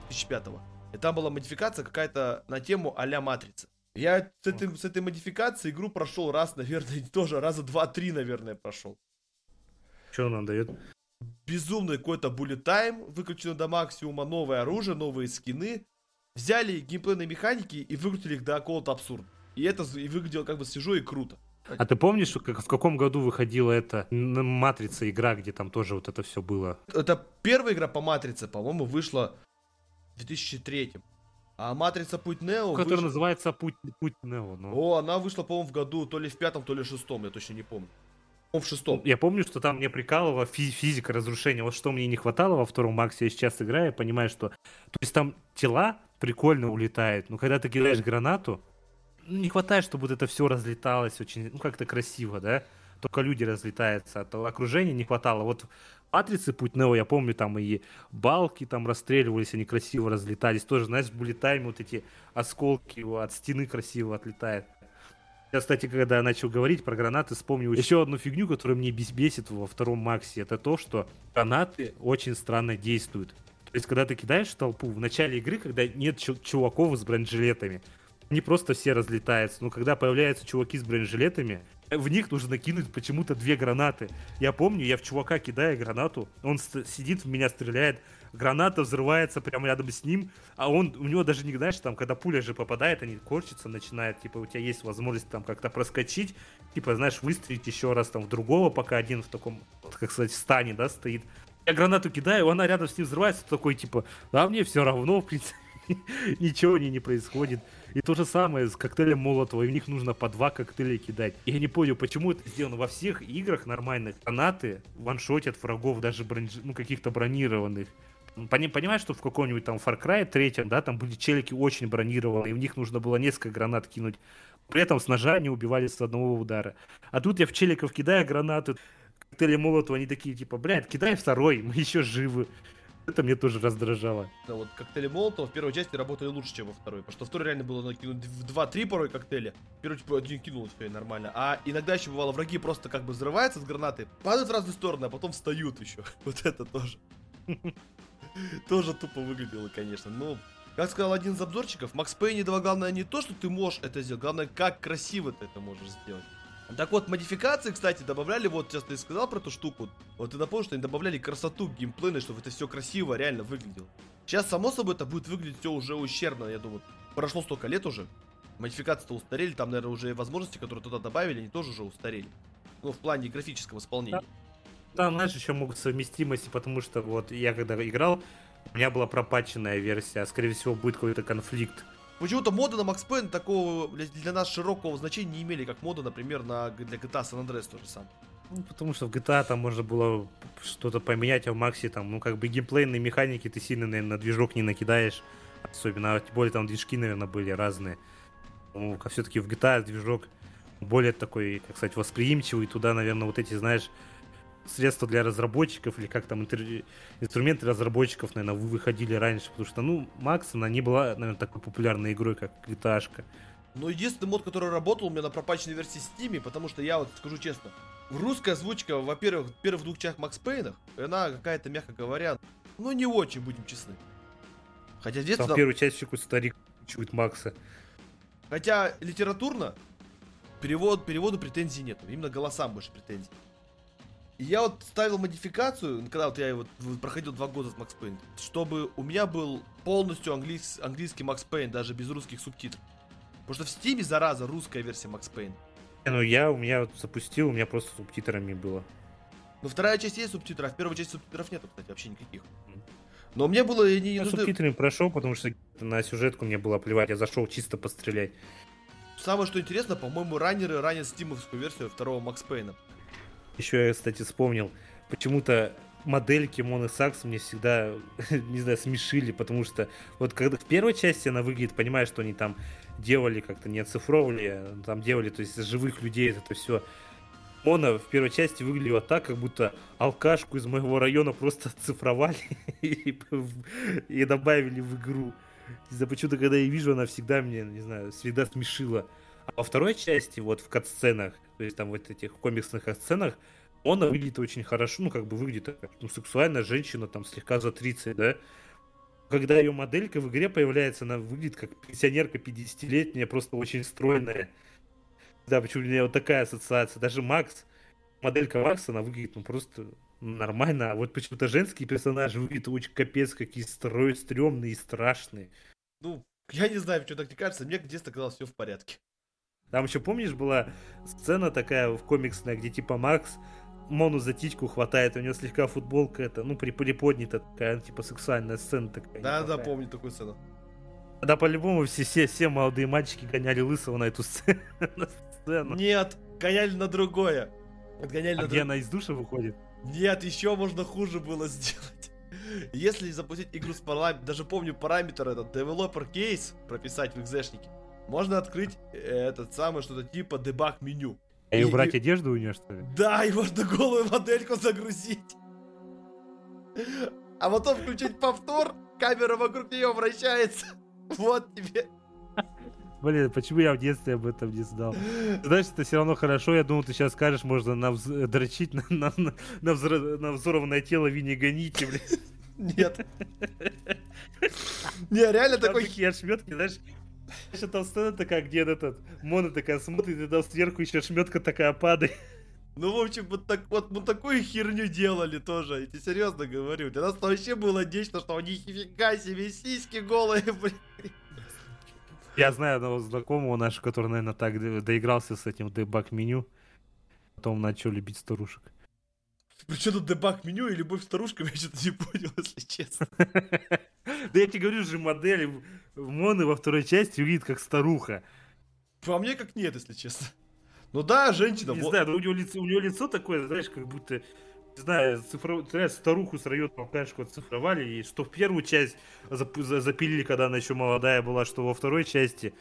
2005 -го. и там была модификация какая-то на тему а-ля Матрица. Я с, этой, с этой модификацией игру прошел раз, наверное, [LAUGHS] тоже раза два-три, наверное, прошел. Что она дает? Безумный какой-то bullet time, выключено до максимума, новое оружие, новые скины. Взяли геймплейные механики и выкрутили их до какого-то абсурда. И это и выглядело как бы свежо и круто. А ты помнишь, как, в каком году выходила эта Матрица игра, где там тоже вот это все было? Это первая игра по Матрице, по-моему, вышла в 2003 а Матрица Путь Нео... Которая выш... называется Путь, Путь Нео. Но... О, она вышла, по-моему, в году то ли в пятом, то ли в шестом, я точно не помню. В шестом. Я помню, что там мне прикалывала физика разрушения. Вот что мне не хватало во втором Максе, я сейчас играю, я понимаю, что... То есть там тела прикольно улетают, но когда ты кидаешь гранату, ну, не хватает, чтобы вот это все разлеталось очень, ну, как-то красиво, да? Только люди разлетаются, а окружения не хватало. Вот Матрицы Путь Нео, я помню, там и балки там расстреливались, они красиво разлетались. Тоже, знаешь, в буллетайме вот эти осколки от стены красиво отлетают. Я, кстати, когда начал говорить про гранаты, вспомнил еще одну фигню, которая мне бесит во втором Максе. Это то, что гранаты очень странно действуют. То есть, когда ты кидаешь толпу в начале игры, когда нет чуваков с бронежилетами, они просто все разлетаются. Но когда появляются чуваки с бронежилетами, в них нужно кинуть почему-то две гранаты. Я помню, я в чувака кидаю гранату, он сидит в меня, стреляет, граната взрывается прямо рядом с ним, а он, у него даже не, знаешь, там, когда пуля же попадает, они корчатся, начинают, типа, у тебя есть возможность там как-то проскочить, типа, знаешь, выстрелить еще раз там в другого, пока один в таком, как сказать, в стане, да, стоит. Я гранату кидаю, она рядом с ним взрывается, такой, типа, а мне все равно, в принципе, [LAUGHS] ничего не, не происходит. И то же самое с коктейлем Молотова, и в них нужно по два коктейля кидать. Я не понял, почему это сделано во всех играх нормальных. Гранаты ваншотят врагов, даже бронж... ну, каких-то бронированных. Понимаешь, что в каком-нибудь там Far Cry 3, да, там были челики очень бронированные, и в них нужно было несколько гранат кинуть. При этом с ножа они убивали с одного удара. А тут я в челиков кидаю гранаты, коктейли Молотова, они такие, типа, блядь, кидай второй, мы еще живы. Это мне тоже раздражало. Да, вот коктейли Молотова в первой части работали лучше, чем во второй. Потому что во второй реально было накинуть в 2-3 порой коктейли. В первой типа один кинул, все нормально. А иногда еще бывало, враги просто как бы взрываются с гранаты, падают в разные стороны, а потом встают еще. [LAUGHS] Вот это тоже. [LAUGHS] Тоже тупо выглядело, конечно. Но, как сказал один из обзорчиков, Макс Пейни 2 главное не то, что ты можешь это сделать, главное, как красиво ты это можешь сделать. Так вот, модификации, кстати, добавляли, вот сейчас ты сказал про эту штуку, вот ты напомнил, что они добавляли красоту геймплейной, чтобы это все красиво реально выглядело. Сейчас, само собой, это будет выглядеть все уже ущербно, я думаю. Прошло столько лет уже, модификации-то устарели, там, наверное, уже возможности, которые туда добавили, они тоже уже устарели. Ну, в плане графического исполнения. Там, знаешь, еще могут совместимости, потому что вот я когда играл, у меня была пропаченная версия, а скорее всего будет какой-то конфликт Почему-то моды на Max Payne такого для нас широкого значения не имели, как моды, например, на, для GTA San Andreas тоже сам. Ну, потому что в GTA там можно было что-то поменять, а в Максе там, ну, как бы геймплейные механики ты сильно, наверное, на движок не накидаешь. Особенно, а тем более там движки, наверное, были разные. Ну, все-таки в GTA движок более такой, как сказать, восприимчивый. Туда, наверное, вот эти, знаешь, средства для разработчиков или как там интер... инструменты разработчиков, наверное, выходили раньше, потому что, ну, Макс, она не была, наверное, такой популярной игрой, как GTA. -шка. Ну, единственный мод, который работал у меня на пропаченной версии Steam, потому что я вот скажу честно, русская озвучка, во-первых, в первых двух частях Макс Пейнах, она какая-то, мягко говоря, ну, не очень, будем честны. Хотя в Там в первой части какой-то старик чует Макса. Хотя литературно перевод, переводу претензий нет. Именно голосам больше претензий. Я вот ставил модификацию, когда вот я в- проходил два года с Макс Пейн, чтобы у меня был полностью английс- английский Макс Пейн, даже без русских субтитров. Потому что в Стиме, зараза, русская версия Пейн. Не, Ну я, у меня вот запустил, у меня просто субтитрами было. Но вторая часть есть субтитры, а в первой части субтитров нету, кстати, вообще никаких. Но мне было не Я нужны- субтитрами прошел, потому что на сюжетку мне было плевать. Я зашел чисто пострелять. Самое что интересно, по-моему, раннеры ранят стимовскую версию второго Макс Пейна. Еще я, кстати, вспомнил, почему-то модельки Моны Сакс мне всегда, [LAUGHS] не знаю, смешили, потому что вот когда в первой части она выглядит, понимаешь, что они там делали как-то, не оцифровывали, а там делали, то есть живых людей это все. Мона в первой части выглядела так, как будто алкашку из моего района просто оцифровали [LAUGHS] и, добавили в игру. Знаю, почему-то, когда я вижу, она всегда меня, не знаю, всегда смешила. А во второй части, вот в кат-сценах, то есть там вот этих комиксных сценах, он выглядит очень хорошо, ну, как бы выглядит ну, сексуальная женщина, там, слегка за 30, да? Когда ее моделька в игре появляется, она выглядит как пенсионерка 50-летняя, просто очень стройная. Да, почему у меня вот такая ассоциация. Даже Макс, моделька Макса, она выглядит, ну, просто нормально. А вот почему-то женские персонажи выглядят очень капец, какие строй, стрёмные и страшные. Ну, я не знаю, почему так не кажется, мне в детстве казалось все в порядке. Там еще, помнишь, была сцена такая в комиксная, где типа Макс Мону за титьку хватает, у него слегка футболка это, ну, при приподнята такая, типа, сексуальная сцена такая. Да, да, помню такую сцену. Да, по-любому все, все, все молодые мальчики гоняли лысого на эту сцену. [LAUGHS] на сцену. Нет, гоняли на другое. Гоняли А на где друг- она из душа выходит? Нет, еще можно хуже было сделать. Если запустить игру с параметром, даже помню параметр этот, developer case прописать в экзешнике, можно открыть э, этот самый что-то типа дебаг меню. А и И- убрать и- одежду у нее, что ли? Да, и можно голую модельку загрузить. А потом включить повтор, камера вокруг нее вращается. Вот тебе. Блин, почему я в детстве об этом не знал? Знаешь, это все равно хорошо. Я думал, ты сейчас скажешь, можно навз- дрочить на, на, на, на взро- на взорванное тело Винни Гоните, блин. Нет. Не, реально такой... такие ошметки, знаешь, еще там сцена такая, где этот Мона такая смотрит, и там сверху еще шметка такая падает. Ну, в общем, вот, так, вот мы такую херню делали тоже. Я тебе серьезно говорю. Для нас это вообще было нечто, что они нифига себе сиськи голые, [LAUGHS] блин. Я знаю одного знакомого нашего, который, наверное, так до- доигрался с этим дебаг меню. Потом начал любить старушек. Причем тут дебаг меню и любовь старушкам, я что-то не понял, если честно. [LAUGHS] Да я тебе говорю же, модель в Моны во второй части выглядит как старуха. По мне как нет, если честно. Ну да, женщина. Не вот- знаю, но у него лицо, у него лицо такое, знаешь, как будто, не знаю, цифро... знаешь, старуху с района Алкашку оцифровали, и что в первую часть зап- за- запилили, когда она еще молодая была, что во второй части.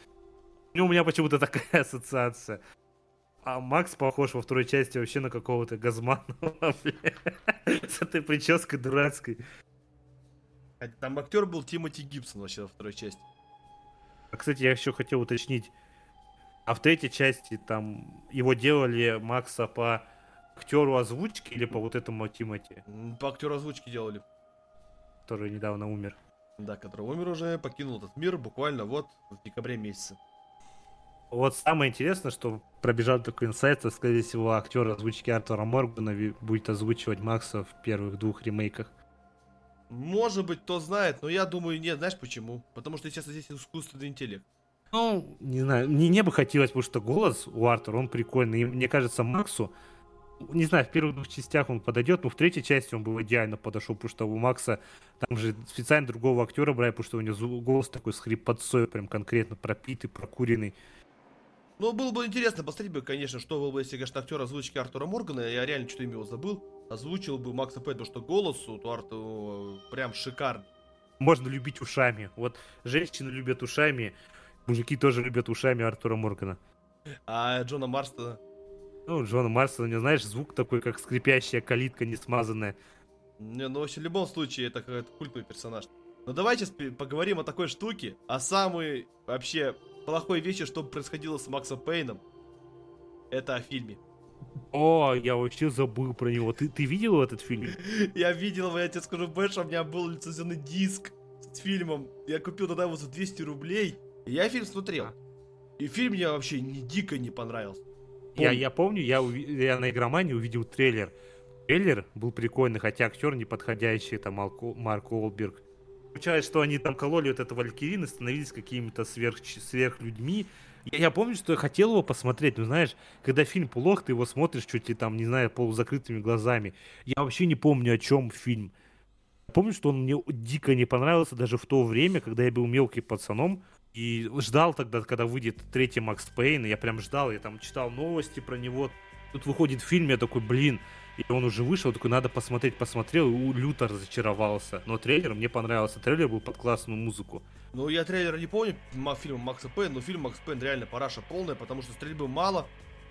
Ну, у меня почему-то такая [LAUGHS] ассоциация. А Макс похож во второй части вообще на какого-то Газманова, [LAUGHS] бля. С этой прической дурацкой. Там актер был Тимоти Гибсон вообще во второй части. А, кстати, я еще хотел уточнить. А в третьей части там его делали Макса по актеру озвучки или по вот этому Тимати, По актеру озвучки делали. который недавно умер? Да, который умер уже, покинул этот мир буквально вот в декабре месяце. Вот самое интересное, что пробежал такой инсайт, что, скорее всего, актер озвучки Артура Моргана будет озвучивать Макса в первых двух ремейках. Может быть, кто знает, но я думаю, нет, знаешь почему? Потому что сейчас здесь искусственный интеллект. Ну, не знаю, мне не бы хотелось, потому что голос у Артура, он прикольный. И мне кажется, Максу, не знаю, в первых двух частях он подойдет, но в третьей части он бы идеально подошел, потому что у Макса там же специально другого актера брали, потому что у него голос такой с хрипотцой, прям конкретно пропитый, прокуренный. Ну, было бы интересно посмотреть бы, конечно, что было бы, если, конечно, актер озвучки Артура Моргана, я реально что-то имя его забыл, озвучил бы Макса Пэт, потому что голос у Артура прям шикарный. Можно любить ушами. Вот женщины любят ушами, мужики тоже любят ушами Артура Моргана. А Джона Марстона, Ну, Джона Марсона, не знаешь, звук такой, как скрипящая калитка не смазанная. не, ну, вообще, в любом случае, это какой-то культовый персонаж. Но давайте поговорим о такой штуке, о самой, вообще, плохой вещи, что происходило с Максом Пейном. Это о фильме. О, я вообще забыл про него. Ты, ты видел этот фильм? Я видел, я тебе скажу больше, у меня был лицензионный диск с фильмом. Я купил тогда его за 200 рублей. Я фильм смотрел. И фильм мне вообще ни дико не понравился. Я, я помню, я, я на игромании увидел трейлер. Трейлер был прикольный, хотя актер неподходящий, там Малко- Марк Уолберг. Получается, что они там кололи вот этого Валькирина, становились какими-то сверх, сверхлюдьми. Я, я помню, что я хотел его посмотреть, но знаешь, когда фильм плох, ты его смотришь чуть ли там, не знаю, полузакрытыми глазами. Я вообще не помню, о чем фильм. Помню, что он мне дико не понравился даже в то время, когда я был мелким пацаном. И ждал тогда, когда выйдет третий Макс Пейн, я прям ждал, я там читал новости про него. Тут выходит фильм, я такой, блин, и он уже вышел, такой, надо посмотреть, посмотрел, и у- люто разочаровался. Но трейлер мне понравился, трейлер был под классную музыку. Ну, я трейлер не помню ма- фильма Макса Пейн, но фильм Макс Пейн реально параша полная, потому что стрельбы мало.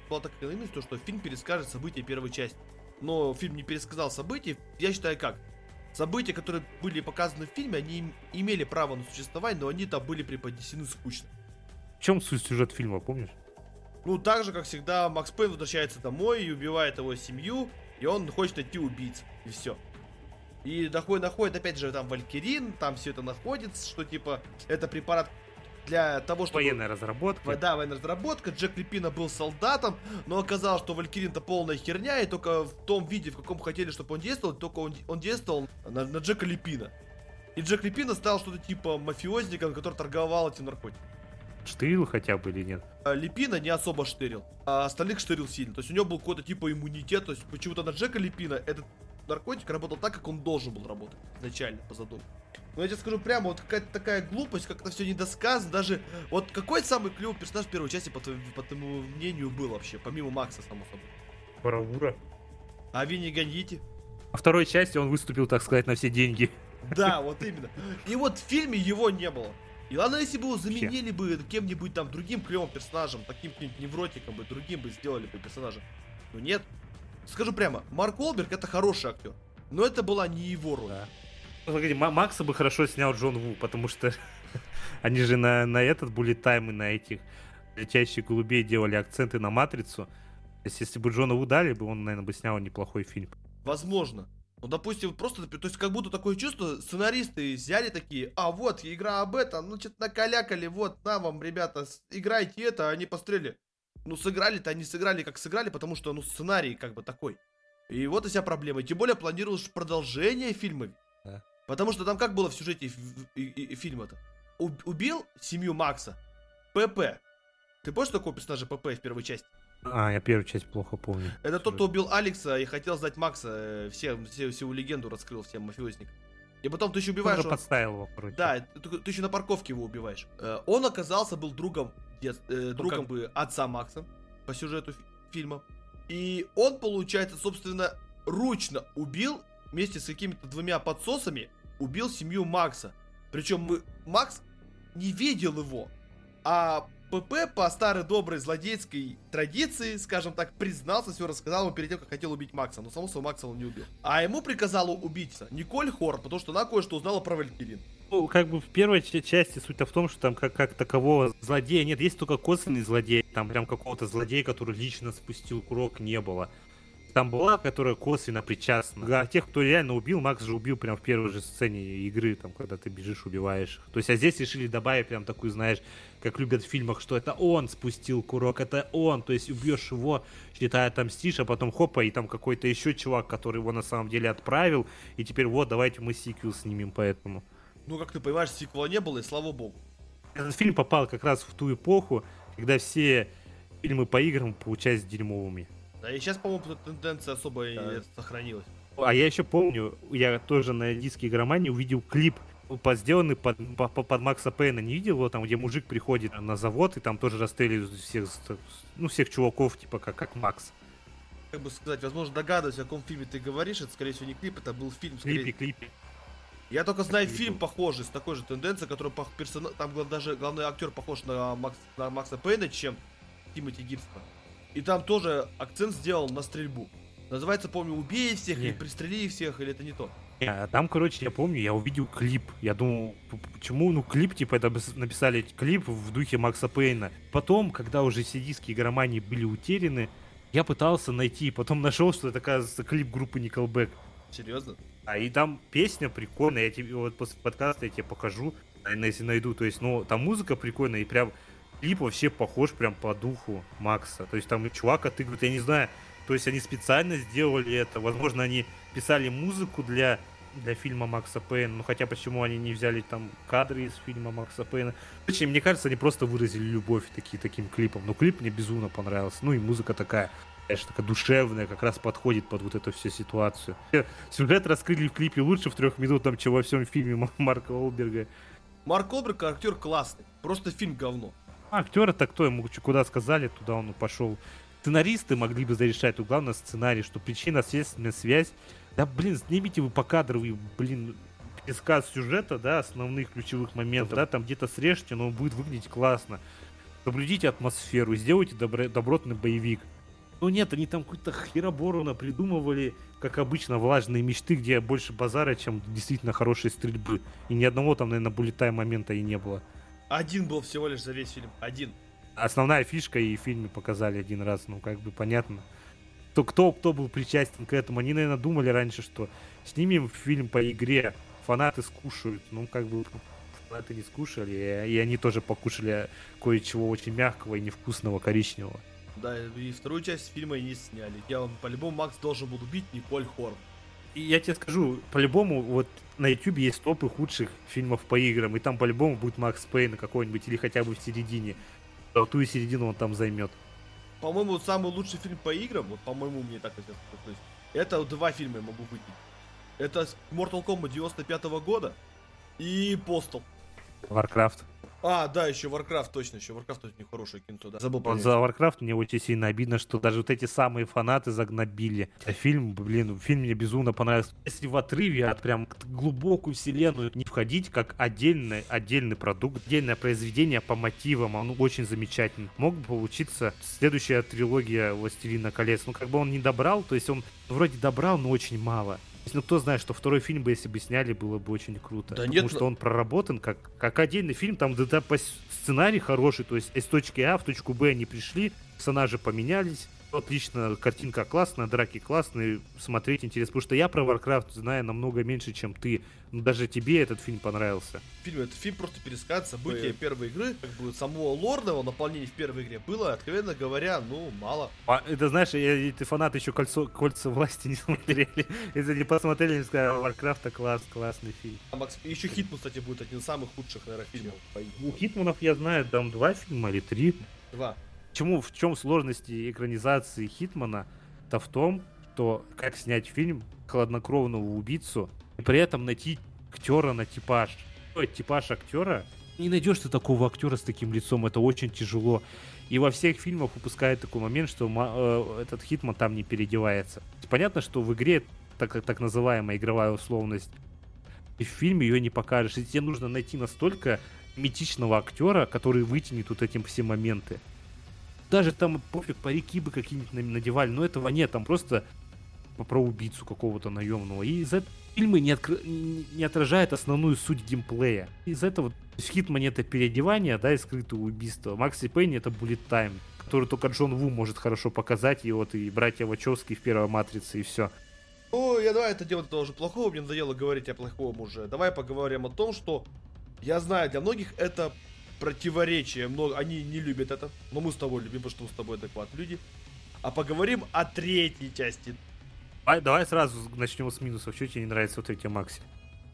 Была такая именно то, что фильм перескажет события первой части. Но фильм не пересказал события. Я считаю как? События, которые были показаны в фильме, они им- имели право на существование, но они там были преподнесены скучно. В чем суть сюжет фильма, помнишь? Ну, так же, как всегда, Макс Пейн возвращается домой и убивает его семью, и он хочет найти убийц, и все. И находит, находит, опять же, там Валькирин, там все это находится, что, типа, это препарат для того, чтобы... Военная разработка. Да, военная разработка. Джек Липина был солдатом, но оказалось, что Валькирин-то полная херня, и только в том виде, в каком хотели, чтобы он действовал, только он, он действовал на, на Джека Липина. И Джек Липина стал что-то типа мафиозником, который торговал этим наркотиком. Штырил хотя бы или нет? А Липина не особо штырил, а остальных штырил сильно. То есть у него был какой-то типа иммунитет, то есть почему-то на Джека Липина этот наркотик работал так, как он должен был работать изначально по задумке. Но я тебе скажу прямо, вот какая-то такая глупость, как-то все недосказано, даже... Вот какой самый клевый персонаж в первой части, по, твоему- по твоему мнению, был вообще, помимо Макса, само собой? Бравура. А Винни Ганьити? Во второй части он выступил, так сказать, на все деньги. Да, [LAUGHS] вот именно. И вот в фильме его не было. И ладно, если бы его заменили бы кем-нибудь там другим клевым персонажем, таким каким-нибудь невротиком бы, другим бы сделали бы персонажа. Но нет. Скажу прямо, Марк Уолберг это хороший актер. Но это была не его роль. Да. Ну, Погоди, Ма- Макса бы хорошо снял Джон Ву, потому что [LAUGHS] они же на, на этот Bullet Time и на этих летящих голубей делали акценты на Матрицу. То есть, если бы Джона Ву дали бы, он, наверное, бы снял неплохой фильм. Возможно. Ну, допустим, просто, то есть, как будто такое чувство, сценаристы взяли такие, а вот, игра об этом, ну, что-то накалякали, вот, на вам, ребята, играйте это, а они пострели. Ну, сыграли-то они сыграли, как сыграли, потому что, ну, сценарий как бы такой. И вот и вся проблема. Тем более планировалось продолжение фильма. Да. Потому что там как было в сюжете фильма-то? Уб- убил семью Макса. ПП. Ты помнишь такого персонажа ПП в первой части? А, я первую часть плохо помню. Это тот, кто убил Алекса и хотел сдать Макса, э, все, все, всю легенду раскрыл всем мафиозникам. И потом ты еще Он убиваешь... его- подставил его, короче. Да, ты, ты еще на парковке его убиваешь. Э, Он оказался, был другом, дет- э, другом как- бы отца Макса по сюжету фи- фильма. И он, получается, собственно, ручно убил вместе с какими-то двумя подсосами, убил семью Макса. Причем мы- Макс не видел его, а ПП по старой доброй злодейской традиции, скажем так, признался, все рассказал ему перед тем, как хотел убить Макса. Но само собой Макса он не убил. А ему приказала убийца Николь Хор, потому что она кое-что узнала про Валькирин. Ну, как бы в первой ча- части суть-то в том, что там как, как такового злодея нет. Есть только косвенный злодей. Там прям какого-то злодея, который лично спустил курок, не было. Там была, которая косвенно причастна. А тех, кто реально убил, Макс же убил прям в первой же сцене игры, там, когда ты бежишь, убиваешь. То есть, а здесь решили добавить прям такую, знаешь, как любят в фильмах, что это он спустил курок, это он. То есть убьешь его, считай, отомстишь, а потом хопа, и там какой-то еще чувак, который его на самом деле отправил, и теперь вот, давайте мы сиквел снимем поэтому. Ну, как ты понимаешь, сиквела не было, и слава богу. Этот фильм попал как раз в ту эпоху, когда все фильмы по играм получаются дерьмовыми. Да и сейчас, по-моему, эта тенденция особо и Да. сохранилась. А я еще помню, я тоже на диске игромании увидел клип, по- сделанный под, по- по- под Макса Пейна. Не видел его там, где мужик приходит на завод и там тоже расстреливают всех, ну, всех чуваков, типа как, как Макс. Как бы сказать, возможно, догадываюсь, о каком фильме ты говоришь. Это, скорее всего, не клип, это был фильм. Скорее... клипе, клипе. Я только знаю фильм похожий, с такой же тенденцией, который по персона... там даже главный актер похож на, Макс... на Макса Пейна, чем Тимоти Гибсона. И там тоже акцент сделал на стрельбу. Называется, помню, убей всех, Не. или пристрели всех, или это не то. А Там, короче, я помню, я увидел клип. Я думал, почему, ну, клип, типа, это написали клип в духе Макса Пейна. Потом, когда уже все диски игромании были утеряны, я пытался найти, потом нашел, что это, оказывается, клип группы Nickelback. Серьезно? А и там песня прикольная, я тебе вот после подкаста я тебе покажу, наверное, если найду. То есть, ну, там музыка прикольная, и прям клип вообще похож прям по духу Макса. То есть там чувак отыгрывает, я не знаю, то есть они специально сделали это. Возможно, они писали музыку для, для фильма Макса Пейна. Ну хотя почему они не взяли там кадры из фильма Макса Пейна. Короче, мне кажется, они просто выразили любовь таки, таким клипом. Но клип мне безумно понравился. Ну и музыка такая конечно, такая душевная, как раз подходит под вот эту всю ситуацию. Сюжет раскрыли в клипе лучше в трех минутах, чем во всем фильме Марка Олберга. Марк Олберг актер классный, просто фильм говно. Актер это кто ему куда сказали, туда он пошел. Сценаристы могли бы зарешать, тут главное сценарий, что причинно-следственная связь. Да, блин, снимите вы покадровый, блин, пересказ сюжета, да, основных ключевых моментов, да, там где-то срежьте, но он будет выглядеть классно. Соблюдите атмосферу, сделайте добро, добротный боевик. Ну нет, они там какую-то хероборона придумывали, как обычно, влажные мечты, где больше базара, чем действительно хорошей стрельбы. И ни одного там, наверное, булетай момента и не было. Один был всего лишь за весь фильм. Один. Основная фишка и в фильме показали один раз, ну как бы понятно. То кто, кто был причастен к этому? Они, наверное, думали раньше, что снимем фильм по игре, фанаты скушают. Ну, как бы фанаты не скушали, и они тоже покушали кое-чего очень мягкого и невкусного коричневого. Да, и вторую часть фильма не сняли. Я вам по-любому Макс должен был убить Николь Хорн. И я тебе скажу, по-любому, вот на YouTube есть топы худших фильмов по играм, и там по-любому будет Макс Пейн какой-нибудь, или хотя бы в середине. Золотую середину он там займет. По-моему, вот самый лучший фильм по играм, вот по-моему, мне так есть, это два фильма я могу выпить. Это Mortal Kombat 95 -го года и Postal. Warcraft. А, да, еще Warcraft, точно, еще Warcraft очень хорошее кинцо, да. Забыл вот за Warcraft мне очень сильно обидно, что даже вот эти самые фанаты загнобили. А фильм, блин, фильм мне безумно понравился. Если в отрыве от прям глубокую вселенную не входить, как отдельный, отдельный продукт, отдельное произведение по мотивам, он очень замечательный. Мог бы получиться следующая трилогия «Властелина колец». Ну, как бы он не добрал, то есть он вроде добрал, но очень мало. Ну, кто знает, что второй фильм бы, если бы сняли, было бы очень круто. Да потому нет, что он проработан как, как отдельный фильм, там да, по сценарий хороший, то есть из точки А в точку Б они пришли, персонажи поменялись, отлично, картинка классная, драки классные, смотреть интересно. Потому что я про Warcraft знаю намного меньше, чем ты. Но даже тебе этот фильм понравился. Фильм, это фильм просто пересказ события первой игры. Как бы самого лорного наполнения в первой игре было, откровенно говоря, ну, мало. А, это знаешь, я, ты фанаты еще кольцо, кольца власти [LAUGHS] не смотрели. Если не посмотрели, не сказали, Warcraft класс, классный фильм. А Макс, еще Хитман, кстати, будет один из самых худших, наверное, фильмов. У Хитманов я знаю, там два фильма или три. Два. Чему, в чем сложности экранизации Хитмана? То в том, что как снять фильм хладнокровного убийцу и при этом найти актера на типаж. Типаж актера не найдешь ты такого актера с таким лицом, это очень тяжело. И во всех фильмах упускает такой момент, что э, этот Хитман там не переодевается. Понятно, что в игре так, так называемая игровая условность, и в фильме ее не покажешь. И тебе нужно найти настолько митичного актера, который вытянет вот эти все моменты даже там пофиг, парики бы какие-нибудь надевали, но этого нет, там просто про убийцу какого-то наемного. И из этого фильмы не, откр... не отражают основную суть геймплея. Из этого в Хитмане это переодевание, да, и скрытое убийство. Макси Пейни это Bullet Time, который только Джон Ву может хорошо показать, и вот и братья Вачовски в первой Матрице, и все. Ну, я давай это делать тоже плохого, мне надоело говорить о плохом уже. Давай поговорим о том, что я знаю, для многих это противоречия. Много, они не любят это, но мы с тобой любим, потому что мы с тобой адекватные люди. А поговорим о третьей части. Давай, давай сразу начнем с минусов. Что тебе не нравится вот эти Макси?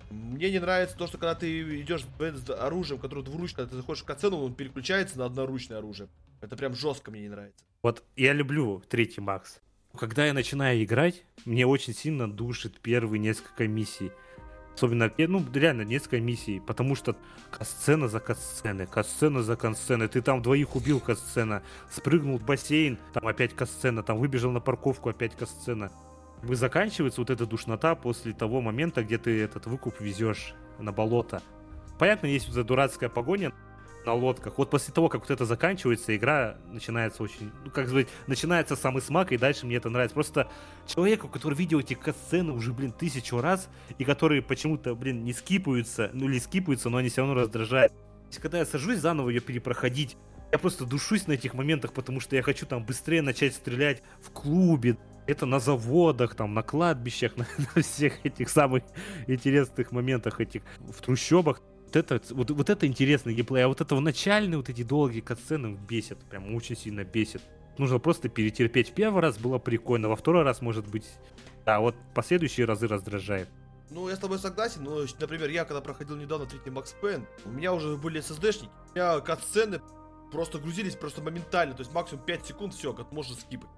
Мне не нравится то, что когда ты идешь с оружием, которое двуручное, ты заходишь в кацену, он переключается на одноручное оружие. Это прям жестко мне не нравится. Вот я люблю третий Макс. Когда я начинаю играть, мне очень сильно душит первые несколько миссий. Особенно, ну, реально, несколько миссий, потому что касцена за касценой, касцена за касценой. Ты там двоих убил касцена, спрыгнул в бассейн, там опять касцена, там выбежал на парковку, опять касцена. Вы заканчивается вот эта душнота после того момента, где ты этот выкуп везешь на болото. Понятно, есть вот эта дурацкая погоня, на лодках. Вот после того, как вот это заканчивается, игра начинается очень, ну, как сказать, начинается самый смак, и дальше мне это нравится. Просто человеку, который видел эти катсцены уже, блин, тысячу раз, и которые почему-то, блин, не скипаются, ну или скипаются, но они все равно раздражают. Когда я сажусь заново ее перепроходить, я просто душусь на этих моментах, потому что я хочу там быстрее начать стрелять в клубе, Это на заводах, там, на кладбищах, на, [LAUGHS] на всех этих самых интересных моментах этих в трущобах. Вот это, вот, вот это интересный геймплей, а вот это в начальные вот эти долгие катсцены бесит, прям очень сильно бесит. Нужно просто перетерпеть. В первый раз было прикольно, во второй раз, может быть, да, вот последующие разы раздражает. Ну, я с тобой согласен, но, например, я когда проходил недавно третий Макс Пейн, у меня уже были SSD-шники, у меня кат-сцены просто грузились просто моментально, то есть максимум 5 секунд, все, как можно скипать.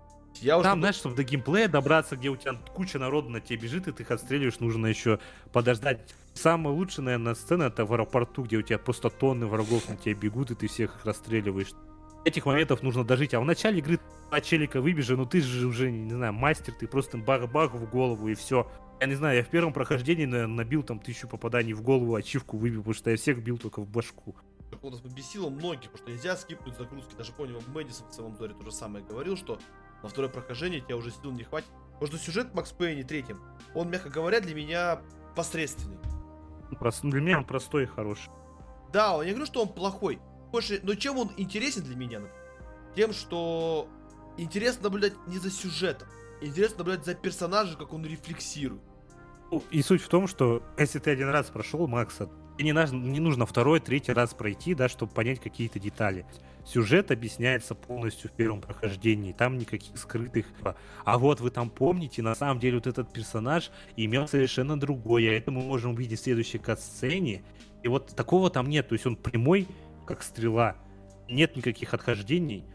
Я Там, знаешь, чтобы до геймплея добраться, где у тебя куча народу на тебе бежит, и ты их отстреливаешь, нужно еще подождать. Самая лучшая, наверное, сцена это в аэропорту, где у тебя просто тонны врагов на тебя бегут, и ты всех их расстреливаешь. Этих моментов нужно дожить. А в начале игры два челика выбежи, ну ты же уже, не знаю, мастер, ты просто бах-бах в голову и все. Я не знаю, я в первом прохождении, наверное, набил там тысячу попаданий в голову, ачивку выбил, потому что я всех бил только в башку. У нас побесило многих, потому что нельзя скипнуть загрузки. Даже помню, Мэдисон в своем доре то же самое говорил, что на второе прохождение тебя уже сил не хватит. Потому что сюжет Макс Пейни третьем, он, мягко говоря, для меня посредственный. Просто, для меня он простой и хороший. Да, я не говорю, что он плохой. Больше, но чем он интересен для меня? Тем, что интересно наблюдать не за сюжетом. Интересно наблюдать за персонажем, как он рефлексирует. Ну, и суть в том, что если ты один раз прошел Макса, не, нужно, не нужно второй, третий раз пройти, да, чтобы понять какие-то детали. Сюжет объясняется полностью в первом прохождении, там никаких скрытых. А вот вы там помните, на самом деле вот этот персонаж имел совершенно другое. Это мы можем увидеть в следующей кат-сцене. И вот такого там нет, то есть он прямой, как стрела. Нет никаких отхождений.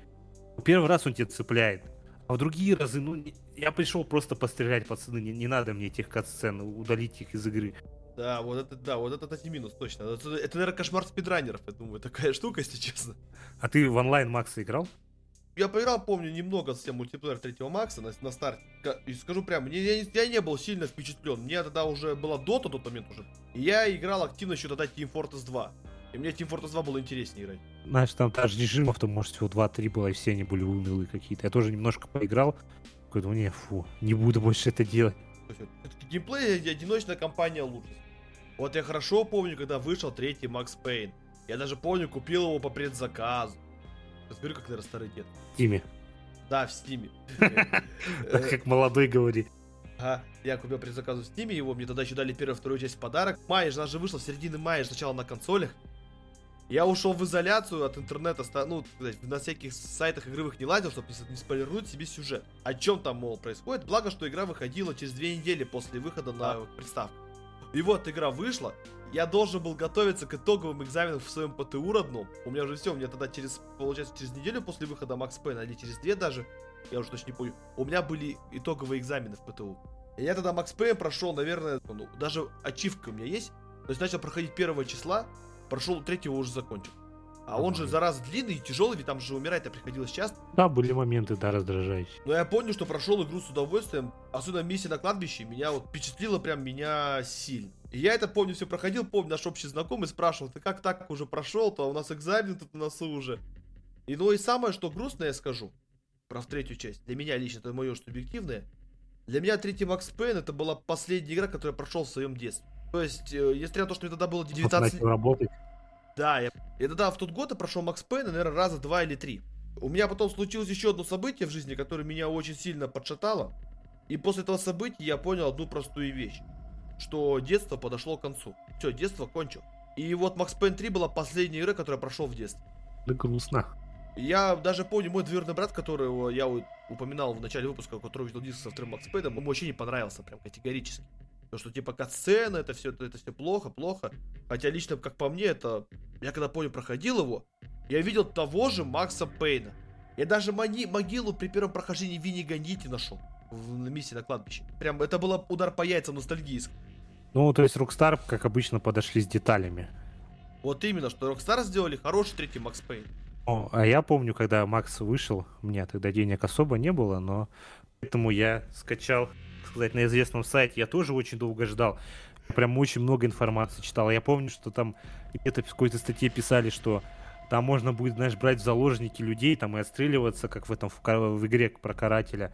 Первый раз он тебя цепляет. А в другие разы, ну, я пришел просто пострелять, пацаны, не, не надо мне этих кат-сцен, удалить их из игры. Да, вот это, да, вот это, это минус, точно. Это, это, наверное, кошмар спидранеров, я думаю, такая [LAUGHS] штука, если честно. А ты в онлайн Макса играл? Я поиграл, помню, немного совсем мультиплеер третьего Макса на, на старте. И скажу прямо, я, я не был сильно впечатлен. Мне тогда уже была Дота тот момент уже. И я играл активно еще тогда Team Fortress 2. И мне Team Fortress 2 было интереснее играть. Знаешь, там даже режимов, там, может, всего 2-3 было, и все они были унылые какие-то. Я тоже немножко поиграл. Какой-то, не, фу, не буду больше это делать. Геймплей одиночная компания лучше. Вот я хорошо помню, когда вышел третий Макс Пейн. Я даже помню, купил его по предзаказу. Смотрю, как, наверное, старый дед. В Стиме. Да, в Стиме. [LAUGHS] Как молодой говорит. Ага, я купил предзаказу в Стиме его, мне тогда еще дали первую вторую часть в подарок. Май же, она же вышла в середине мая, сначала на консолях. Я ушел в изоляцию от интернета, ну, на всяких сайтах игровых не лазил, чтобы не спойлернуть себе сюжет. О чем там, мол, происходит. Благо, что игра выходила через две недели после выхода на приставку. И вот игра вышла, я должен был готовиться к итоговым экзаменам в своем ПТУ родном. У меня уже все, у меня тогда через, получается, через неделю после выхода Макс Пейна, или через две даже, я уже точно не помню, у меня были итоговые экзамены в ПТУ. И я тогда Макс Пейн прошел, наверное, ну, даже ачивка у меня есть. То есть начал проходить первого числа, прошел третьего уже закончил. А он же, зараза, длинный и тяжелый, ведь там же умирать-то приходилось часто. Да, были моменты, да, раздражающие. Но я понял, что прошел игру с удовольствием. Особенно миссия на кладбище меня вот впечатлила прям меня сильно. И я это помню, все проходил, помню, наш общий знакомый спрашивал, ты как так уже прошел, то у нас экзамен тут на носу уже. И ну и самое, что грустное я скажу, про в третью часть, для меня лично, это мое субъективное, для меня третий Макс Пейн это была последняя игра, которую я прошел в своем детстве. То есть, э, если на то, что мне тогда было 19 лет. работать. Да, я, я тогда в тот год я прошел Макс Пейна, наверное, раза два или три. У меня потом случилось еще одно событие в жизни, которое меня очень сильно подшатало. И после этого события я понял одну простую вещь. Что детство подошло к концу. Все, детство кончил. И вот Макс Пейн 3 была последняя игра, которую я прошел в детстве. Да грустно. Я даже помню, мой двоюродный брат, которого я упоминал в начале выпуска, который видел диск со вторым Макс Пейном, ему вообще не понравился, прям категорически. То, что типа катсцены, это все, это, все плохо, плохо. Хотя лично, как по мне, это... Я когда помню, проходил его, я видел того же Макса Пейна. Я даже мони, могилу при первом прохождении Винни Ганити нашел. В, на миссии на кладбище. Прям, это был удар по яйцам ностальгийск. Ну, то есть Rockstar, как обычно, подошли с деталями. Вот именно, что Rockstar сделали хороший третий Макс Пейн. О, а я помню, когда Макс вышел, у меня тогда денег особо не было, но поэтому я скачал сказать, на известном сайте, я тоже очень долго ждал. Прям очень много информации читал. Я помню, что там где-то в какой-то статье писали, что там можно будет, знаешь, брать в заложники людей там и отстреливаться, как в этом в, в игре про карателя.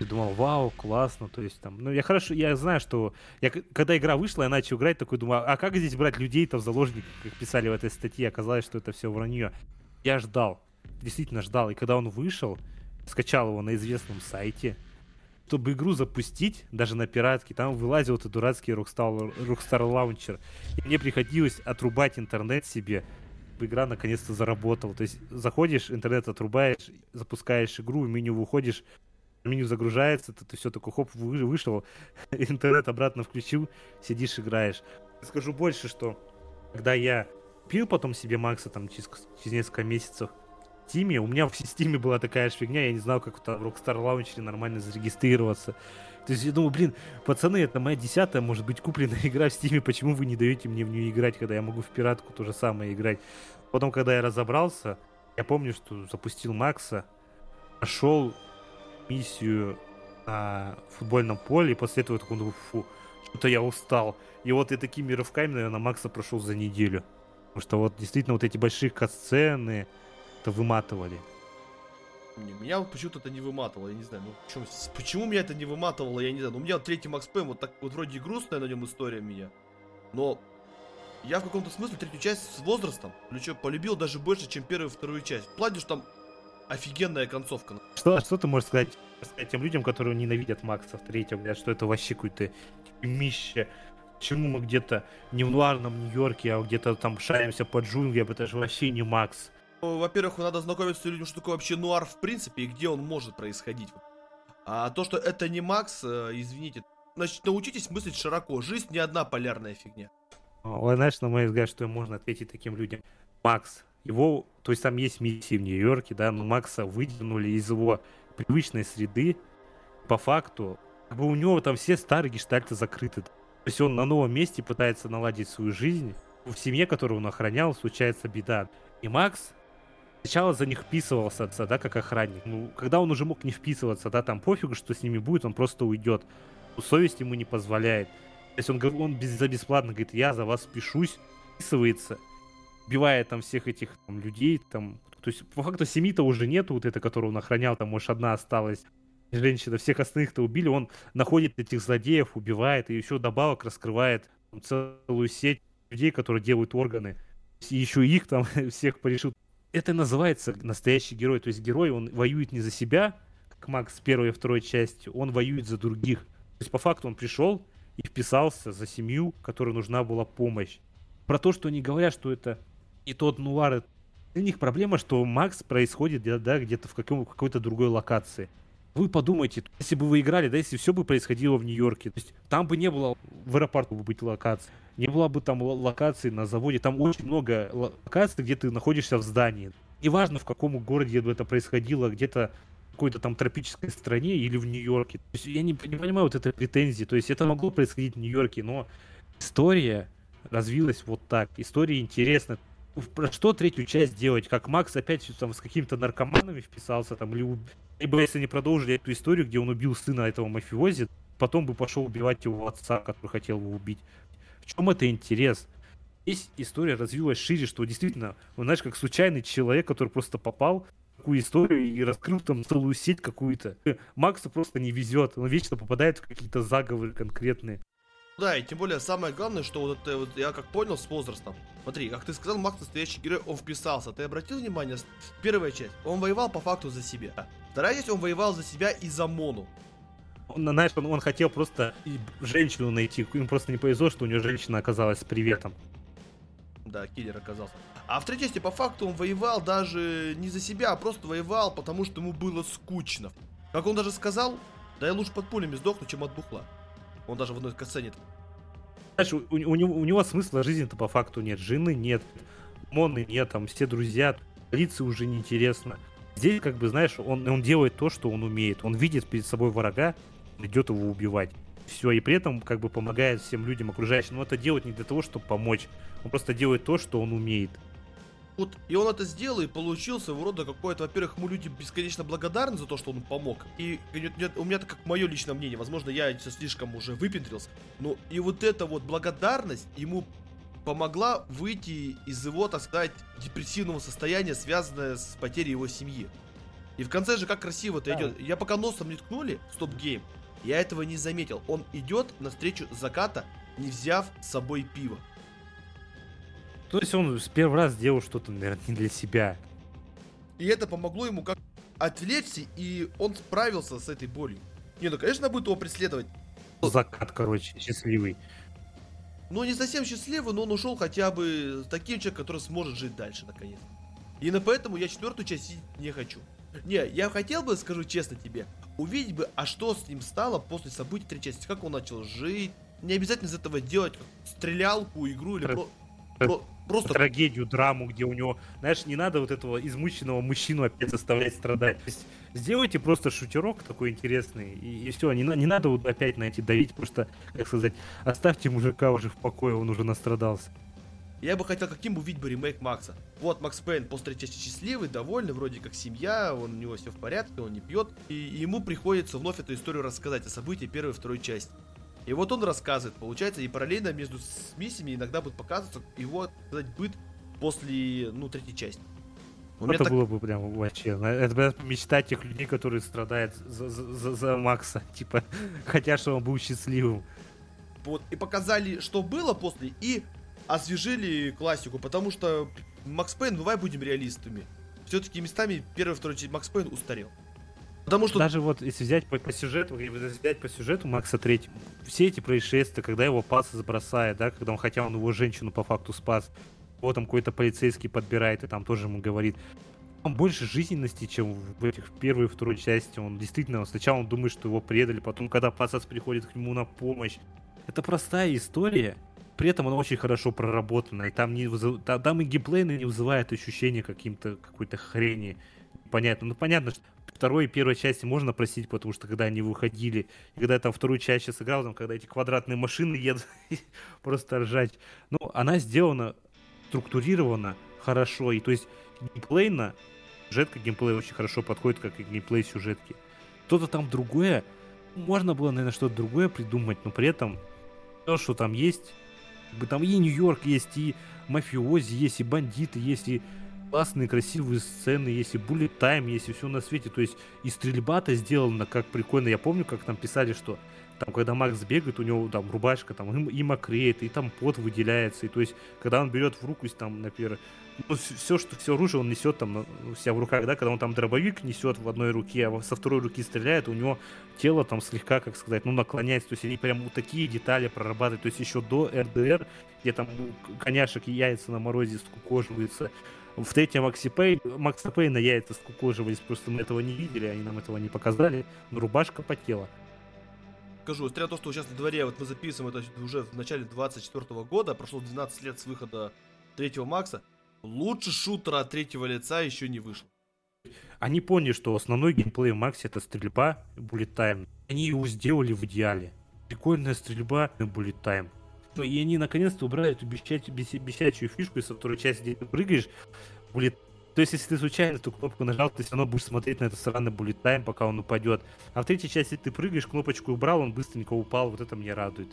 Я думал, вау, классно, то есть там, ну я хорошо, я знаю, что я когда игра вышла, я начал играть, такой думаю, а как здесь брать людей-то в заложники, как писали в этой статье, оказалось, что это все вранье. Я ждал, действительно ждал, и когда он вышел, скачал его на известном сайте, чтобы игру запустить, даже на пиратке, там вылазил этот дурацкий Rockstar, Rockstar Launcher. И мне приходилось отрубать интернет себе, игра наконец-то заработала. То есть заходишь, интернет отрубаешь, запускаешь игру, в меню выходишь, меню загружается, ты, ты все такой хоп, вы, вышел, [LAUGHS] интернет обратно включил, сидишь, играешь. Скажу больше, что когда я пил потом себе Макса там через, через несколько месяцев, Стиме. У меня в Стиме была такая же фигня, я не знал, как в Rockstar Launcher нормально зарегистрироваться. То есть я думаю, блин, пацаны, это моя десятая, может быть, купленная [LAUGHS] игра в Стиме, почему вы не даете мне в нее играть, когда я могу в пиратку то же самое играть? Потом, когда я разобрался, я помню, что запустил Макса, прошел миссию на футбольном поле, и после этого такой, ну, фу, что-то я устал. И вот и такими рывками, наверное, Макса прошел за неделю. Потому что вот действительно вот эти большие катсцены, это выматывали. Меня вот почему-то это не выматывало, я не знаю, ну почему, почему меня это не выматывало, я не знаю. Ну, у меня вот третий Макс Пэм, вот так вот вроде грустная на нем история меня, но я в каком-то смысле третью часть с возрастом полюбил даже больше, чем первую и вторую часть. В плане, что там офигенная концовка. Что, что ты можешь сказать, сказать тем людям, которые ненавидят Макса в третьем, говорят, что это вообще какое-то мище, Почему мы где-то не в нуарном Нью-Йорке, а где-то там шаримся по джунглям, это же вообще не Макс. Во-первых, надо знакомиться людям, что такое вообще нуар в принципе и где он может происходить. А то, что это не Макс, э, извините, значит, научитесь мыслить широко. Жизнь не одна полярная фигня. Ой, знаешь, на мой взгляд, что можно ответить таким людям. Макс, его, то есть там есть миссии в Нью-Йорке, да, но Макса выдернули из его привычной среды. По факту, как бы у него там все старые гештальты закрыты. То есть он на новом месте пытается наладить свою жизнь. В семье, которую он охранял, случается беда. И Макс сначала за них вписывался, да, как охранник. Ну, когда он уже мог не вписываться, да, там пофигу, что с ними будет, он просто уйдет. Совесть ему не позволяет. То есть он, он без, за бесплатно говорит, я за вас впишусь, вписывается, убивает там всех этих там, людей, там, то есть по факту семьи-то уже нету, вот это, которую он охранял, там, может, одна осталась женщина, всех остальных-то убили, он находит этих злодеев, убивает, и еще добавок раскрывает там, целую сеть людей, которые делают органы, и еще их там [LAUGHS] всех порешил это называется настоящий герой. То есть герой, он воюет не за себя, как Макс первой и второй части, он воюет за других. То есть по факту он пришел и вписался за семью, которой нужна была помощь. Про то, что они говорят, что это и тот нуар, для них проблема, что Макс происходит да, где-то в каком, какой-то другой локации. Вы подумайте, если бы вы играли, да, если все бы происходило в Нью-Йорке, то есть там бы не было в аэропорту бы быть локации не было бы там локаций на заводе. Там очень много локаций, где ты находишься в здании. Неважно, в каком городе это происходило, где-то какой-то там тропической стране или в Нью-Йорке. То есть я не, не понимаю вот этой претензии. То есть это могло происходить в Нью-Йорке, но история развилась вот так. История интересна. Про что третью часть делать? Как Макс опять там с какими-то наркоманами вписался там, или либо если они продолжили эту историю, где он убил сына этого мафиози, потом бы пошел убивать его отца, который хотел его убить. В чем это интерес? Здесь история развилась шире, что действительно, он, знаешь, как случайный человек, который просто попал в такую историю и раскрыл там целую сеть какую-то. Максу просто не везет, он вечно попадает в какие-то заговоры конкретные. Да, и тем более самое главное, что вот это вот я как понял с возрастом. Смотри, как ты сказал, Макс настоящий герой, он вписался. Ты обратил внимание, первая часть, он воевал по факту за себя. Вторая часть, он воевал за себя и за Мону он, знаешь, он, он хотел просто женщину найти. Ему просто не повезло, что у него женщина оказалась с приветом. Да, киллер оказался. А в третьей части, по факту, он воевал даже не за себя, а просто воевал, потому что ему было скучно. Как он даже сказал, да я лучше под пулями сдохну, чем от бухла. Он даже в одной касцене. Знаешь, у, у, у, него, у него смысла жизни-то по факту нет. Жены нет, Моны нет, там все друзья, полиции уже неинтересно. Здесь, как бы, знаешь, он, он делает то, что он умеет. Он видит перед собой врага, идет его убивать. Все, и при этом как бы помогает всем людям окружающим. Но это делает не для того, чтобы помочь. Он просто делает то, что он умеет. Вот, и он это сделал, и получился в рода какой-то, во-первых, ему люди бесконечно благодарны за то, что он помог. И, и у меня это как мое личное мнение, возможно, я слишком уже выпендрился, но и вот эта вот благодарность ему помогла выйти из его, так сказать, депрессивного состояния, связанное с потерей его семьи. И в конце же как красиво это да. идет. Я пока носом не ткнули, стоп-гейм, я этого не заметил. Он идет навстречу заката, не взяв с собой пиво. То есть он с первый раз сделал что-то, наверное, не для себя. И это помогло ему как отвлечься, и он справился с этой болью. Не, ну, конечно, будет его преследовать. Закат, короче, счастливый. Ну, не совсем счастливый, но он ушел хотя бы с таким человеком, который сможет жить дальше, наконец. И на поэтому я четвертую часть не хочу. Не, я хотел бы, скажу честно тебе, увидеть бы, а что с ним стало после событий третьей части, как он начал жить. Не обязательно из этого делать стрелялку, игру или про... про... Просто... Трагедию, драму, где у него, знаешь, не надо вот этого измученного мужчину опять заставлять страдать. То есть сделайте просто шутерок такой интересный, и, и все, не, не надо вот опять на эти давить, просто, как сказать, оставьте мужика уже в покое, он уже настрадался. Я бы хотел каким увидеть бы ремейк Макса. Вот Макс Пейн после третьей части счастливый, довольный, вроде как семья, он, у него все в порядке, он не пьет. И ему приходится вновь эту историю рассказать о событии первой и второй части. И вот он рассказывает, получается, и параллельно между миссиями иногда будет показываться его, сказать, быт после, ну, третьей части. У это так... было бы прям вообще. Это была мечта тех людей, которые страдают за, за, за Макса. [LAUGHS] Типа, хотят, чтобы он был счастливым. Вот, и показали, что было после, и освежили классику, потому что Макс Пейн, давай будем реалистами. Все-таки местами первый, второй Макс Пейн устарел. Потому что... Даже вот если взять по, по сюжету, если взять по сюжету Макса Третьего, все эти происшествия, когда его пас забросает, да, когда он, хотя он его женщину по факту спас, вот там какой-то полицейский подбирает и там тоже ему говорит, там больше жизненности, чем в этих первой и второй части. Он действительно, сначала он думает, что его предали, потом, когда Пасас приходит к нему на помощь. Это простая история, при этом она очень хорошо проработана, и там, не там и геймплейно не вызывает ощущения каким-то какой-то хрени. Понятно. Ну, понятно, что второй и первой части можно просить, потому что когда они выходили, и когда я там вторую часть играл, там, когда эти квадратные машины едут, [LAUGHS] просто ржать. Ну, она сделана структурирована хорошо, и то есть геймплейно, сюжетка геймплей очень хорошо подходит, как и геймплей сюжетки. Что-то там другое, можно было, наверное, что-то другое придумать, но при этом то, что там есть, там и Нью-Йорк есть, и мафиози есть, и бандиты есть, и классные, красивые сцены, есть и bullet time, есть и все на свете. То есть и стрельба-то сделана как прикольно. Я помню, как там писали, что там, когда Макс бегает, у него там рубашка там и, мокреет, и там пот выделяется. И то есть, когда он берет в руку, там, например, ну, все, что все оружие он несет там у ну, себя в руках, да, когда он там дробовик несет в одной руке, а со второй руки стреляет, у него тело там слегка, как сказать, ну, наклоняется, то есть они прям вот такие детали прорабатывают, то есть еще до РДР, где там коняшек и яйца на морозе скукоживаются, в третьем Макси Пей, Макса Пейна яйца скукоживались, просто мы этого не видели, они нам этого не показали, но рубашка потела. Скажу, несмотря на то, что сейчас на дворе, вот мы записываем это уже в начале 24 года, прошло 12 лет с выхода третьего Макса, лучше шутера от третьего лица еще не вышло. Они поняли, что основной геймплей в Максе это стрельба и bullet time. Они его сделали в идеале. Прикольная стрельба и bullet time. И они наконец-то убрали эту бесячую, бесячую фишку, из второй части, где ты прыгаешь, будет то есть, если ты случайно эту кнопку нажал, ты все равно будешь смотреть на этот странный bullet time, пока он упадет. А в третьей части ты прыгаешь, кнопочку убрал, он быстренько упал, вот это меня радует.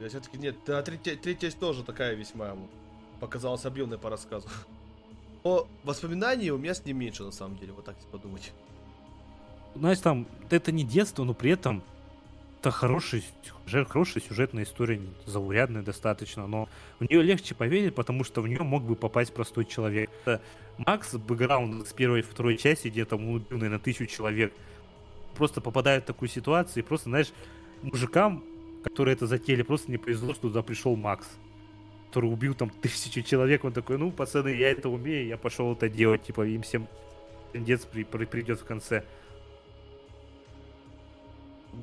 Я все-таки нет, да, третья, третья часть тоже такая весьма показалась объемной по рассказу. Но воспоминаний у меня с ним меньше, на самом деле, вот так если подумать. Знаешь, там, это не детство, но при этом это хороший, хорошая сюжетная история, заурядная достаточно, но в нее легче поверить, потому что в нее мог бы попасть простой человек. Макс бэкграунд с первой и второй части, где там убил, наверное, тысячу человек, просто попадает в такую ситуацию, и просто, знаешь, мужикам, которые это затеяли, просто не повезло, что туда пришел Макс который убил там [LAUGHS] тысячу человек, он такой, ну, пацаны, я это умею, я пошел это делать, типа, им всем пиздец при, при, придет в конце.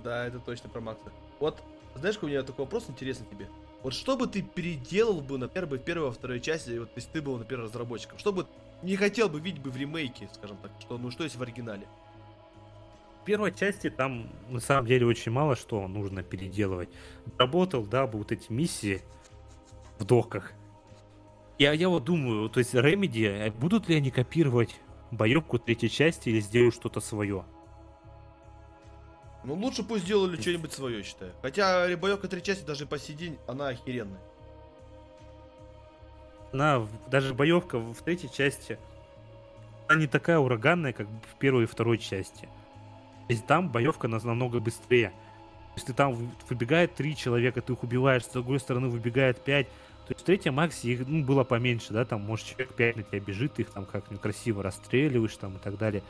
Да, это точно про Макса. Вот, знаешь, у меня такой вопрос интересный тебе. Вот что бы ты переделал бы, например, бы в первой, во второй части, вот если ты был, например, разработчиком, что бы не хотел бы видеть бы в ремейке, скажем так, что, ну, что есть в оригинале? В первой части там, на самом деле, очень мало что нужно переделывать. Работал, да, бы вот эти миссии, в доках. Я, я вот думаю, то есть Remedy, а будут ли они копировать боевку третьей части или сделают что-то свое? Ну, лучше пусть сделали что-нибудь свое, считаю. Хотя боевка третьей части даже по сей день, она охеренная. Она, даже боевка в третьей части, она не такая ураганная, как в первой и второй части. То есть там боевка намного быстрее. Если там выбегает три человека, ты их убиваешь, с другой стороны выбегает пять, то есть в третьем Максе их ну, было поменьше, да, там, может, человек 5 на тебя бежит, их там как-нибудь красиво расстреливаешь там и так далее.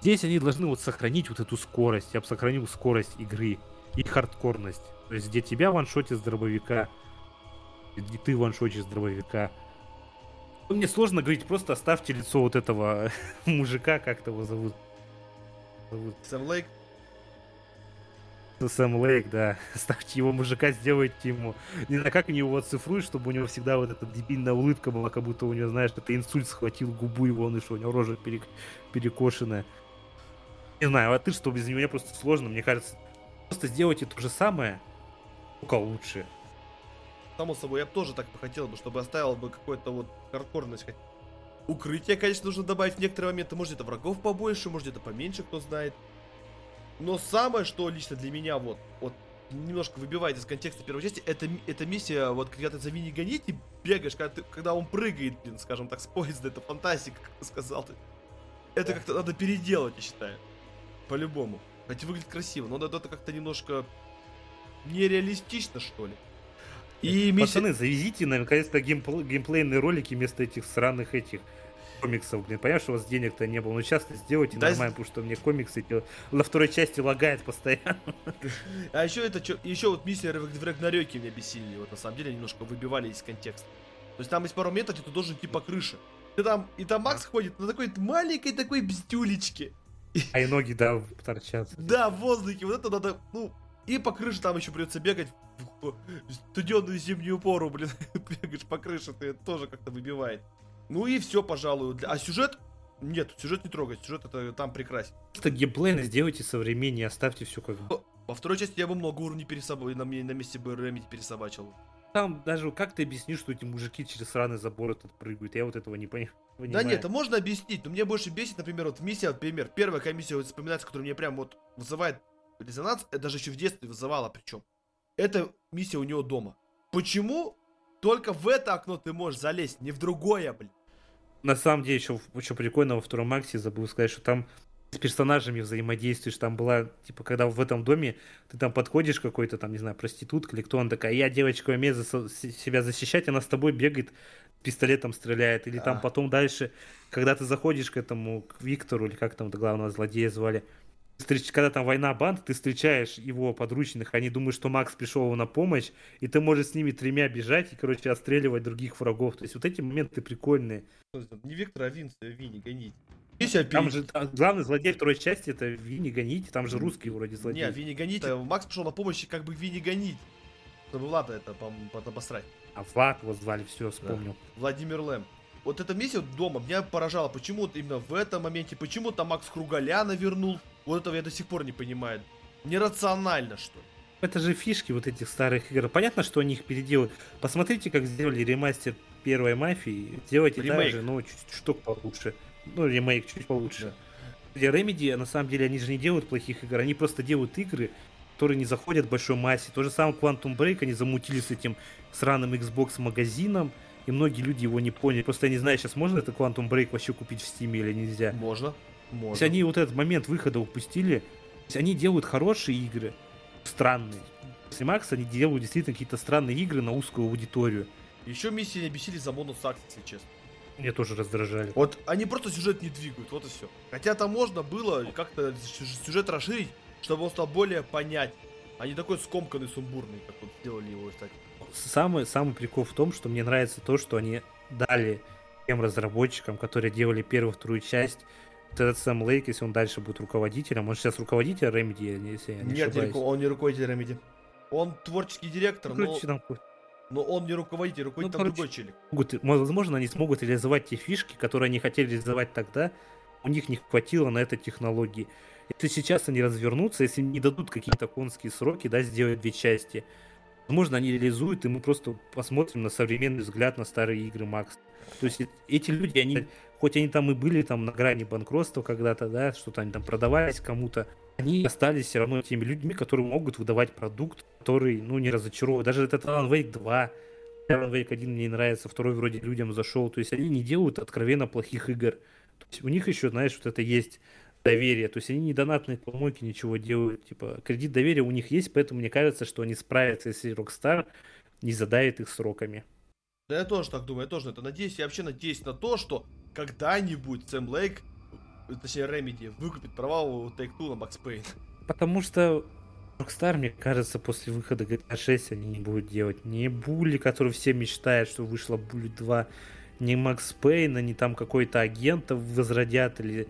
Здесь они должны вот сохранить вот эту скорость. Я бы сохранил скорость игры и хардкорность. То есть где тебя ваншотит с дробовика, и ты ваншотишь с дробовика. Ну, Мне сложно говорить, просто оставьте лицо вот этого [LAUGHS] мужика, как его зовут. зовут. Сэм Лейк. Сэм Лейк, да. [LAUGHS] Ставьте его мужика, сделайте ему. Не знаю, как они его оцифруют, чтобы у него всегда вот эта дебильная улыбка была, как будто у него, знаешь, это инсульт схватил губу его, он и что, у него рожа перек... перекошенная. Не знаю, а ты что, без меня просто сложно, мне кажется. Просто сделайте то же самое, только лучше. Само собой, я бы тоже так бы хотел бы, чтобы оставил бы какой-то вот хардкорность. Укрытие, конечно, нужно добавить в некоторые моменты. Может, это врагов побольше, может, это поменьше, кто знает. Но самое, что лично для меня вот, вот немножко выбивает из контекста первой части, это, это миссия, вот когда ты за Винни гонить и бегаешь, когда, ты, когда он прыгает, блин, скажем так, с поезда, это фантастика, как ты сказал. Ты. Это как-то надо переделать, я считаю. По-любому. Хотя выглядит красиво, но это как-то немножко нереалистично, что ли. И Пацаны, миссия... завезите, наконец-то, геймпл... геймплейные ролики вместо этих сраных этих комиксов, блин, понимаешь, у вас денег-то не было, ну сейчас сделайте да, нормально, потому что мне комиксы на второй части лагает постоянно. А еще это, еще вот миссия в Рагнарёке меня бесили, вот на самом деле немножко выбивали из контекста. То есть там есть пару моментов, где ты должен идти по крыше. И там, и там Макс ходит на такой маленькой такой бздюлечке. [LAUGHS] А и ноги, да, торчат. Да, в воздухе, вот это надо, ну, и по крыше там еще придется бегать в студенную зимнюю пору, блин, [LAUGHS] бегаешь по крыше, ты тоже как-то выбивает. Ну и все, пожалуй. А сюжет? Нет, сюжет не трогать, сюжет это там прекрасен. Просто геймплей сделайте современнее, оставьте все как бы. Во второй части я бы много уровней пересобачил, на, на месте бы Ремити пересобачил. Там даже как ты объяснишь, что эти мужики через сраный забор этот прыгают? Я вот этого не понимаю. Да нет, это можно объяснить, но мне больше бесит, например, вот миссия, например, первая комиссия вот, вспоминается, которая мне прям вот вызывает резонанс, это даже еще в детстве вызывала причем. Это миссия у него дома. Почему только в это окно ты можешь залезть, не в другое, блин? На самом деле, еще, еще прикольно во втором акте забыл сказать, что там с персонажами взаимодействуешь. Там была, типа, когда в этом доме ты там подходишь какой-то, там, не знаю, проститутка или кто, он такая, я, девочка, умею за себя защищать, она с тобой бегает, пистолетом стреляет. Или там а. потом дальше, когда ты заходишь к этому, к Виктору, или как там главного злодея звали, когда там война банд, ты встречаешь его подручных, они думают, что Макс пришел на помощь, и ты можешь с ними тремя бежать и, короче, отстреливать других врагов. То есть вот эти моменты прикольные. Не Виктор, а Винс, а Винни, гоните. Там же главный злодей второй части это Винни Гоните, там же русский вроде злодей. Нет, Винни Гоните, Макс пришел на помощь как бы Винни Гонить. Чтобы Влада это обосрать. А Влад его звали, все, вспомнил. Да. Владимир Лэм вот эта миссия дома меня поражала. Почему вот именно в этом моменте, почему там Макс Кругаляна вернул, вот этого я до сих пор не понимаю. Нерационально, что ли. Это же фишки вот этих старых игр. Понятно, что они их переделают. Посмотрите, как сделали ремастер первой мафии. Сделайте ремейк. так же, но чуть чуть получше. Ну, ремейк чуть получше. Да. Remedy, на самом деле, они же не делают плохих игр, они просто делают игры, которые не заходят в большой массе. То же самое Quantum Break, они замутили с этим сраным Xbox магазином и многие люди его не поняли. Просто я не знаю, сейчас можно это Quantum Break вообще купить в Steam или нельзя. Можно. Можно. То есть они вот этот момент выхода упустили. То есть они делают хорошие игры, странные. После Макс они делают действительно какие-то странные игры на узкую аудиторию. Еще миссии не бесили за бонус акции, если честно. Мне тоже раздражали. Вот они просто сюжет не двигают, вот и все. Хотя там можно было как-то сюжет расширить, чтобы он стал более понять, а не такой скомканный, сумбурный, как вот сделали его, кстати самый, самый прикол в том, что мне нравится то, что они дали тем разработчикам, которые делали первую, вторую часть, вот этот Сэм Лейк, если он дальше будет руководителем, он сейчас руководитель Remedy, если я не Нет, не он не руководитель Remedy. Он творческий директор, ну, но... Там... Но он не руководитель, руководит ну, там короче, другой челик. Могут, возможно, они смогут реализовать те фишки, которые они хотели реализовать тогда. У них не хватило на это технологии. Если сейчас они развернутся, если не дадут какие-то конские сроки, да, сделать две части, Возможно, они реализуют, и мы просто посмотрим на современный взгляд на старые игры Макс. То есть эти люди, они, хоть они там и были там на грани банкротства когда-то, да, что-то они там продавались кому-то, они остались все равно теми людьми, которые могут выдавать продукт, который, ну, не разочаровывает. Даже этот Alan Wake 2, Alan Wake 1 мне нравится, второй вроде людям зашел. То есть они не делают откровенно плохих игр. То есть у них еще, знаешь, вот это есть доверия. То есть они не донатные помойки ничего делают. Типа, кредит доверия у них есть, поэтому мне кажется, что они справятся, если Rockstar не задает их сроками. Да я тоже так думаю, я тоже на это надеюсь. Я вообще надеюсь на то, что когда-нибудь Сэм Лейк точнее Remedy, выкупит права у Take-Two на Max Payne? Потому что Rockstar, мне кажется, после выхода GTA 6 они не будут делать ни Булли, который все мечтают, что вышла Булли 2, ни Макс Пейна, ни там какой-то агента возродят, или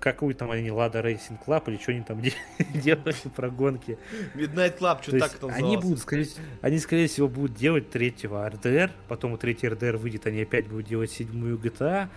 какую там они, Лада Рейсинг Клаб, или что они там [LAUGHS] делали про гонки. Midnight Club, что так это Они будут, скорее, они, скорее всего, будут делать третьего RDR, потом у третьего RDR выйдет, они опять будут делать седьмую GTA,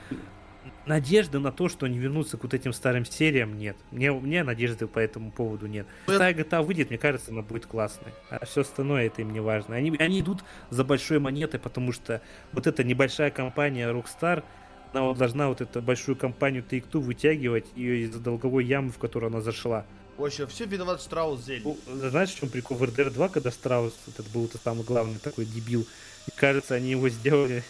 надежды на то, что они вернутся к вот этим старым сериям, нет. Мне, мне надежды по этому поводу нет. Старая GTA выйдет, мне кажется, она будет классной. А все остальное это им не важно. Они, они идут за большой монетой, потому что вот эта небольшая компания Rockstar, она вот должна вот эту большую компанию Take-Two вытягивать ее из долговой ямы, в которую она зашла. В общем, все виноват Штраус Зель. Знаешь, в чем прикол? В RDR 2, когда Страус, этот был самый главный такой дебил, и кажется, они его сделали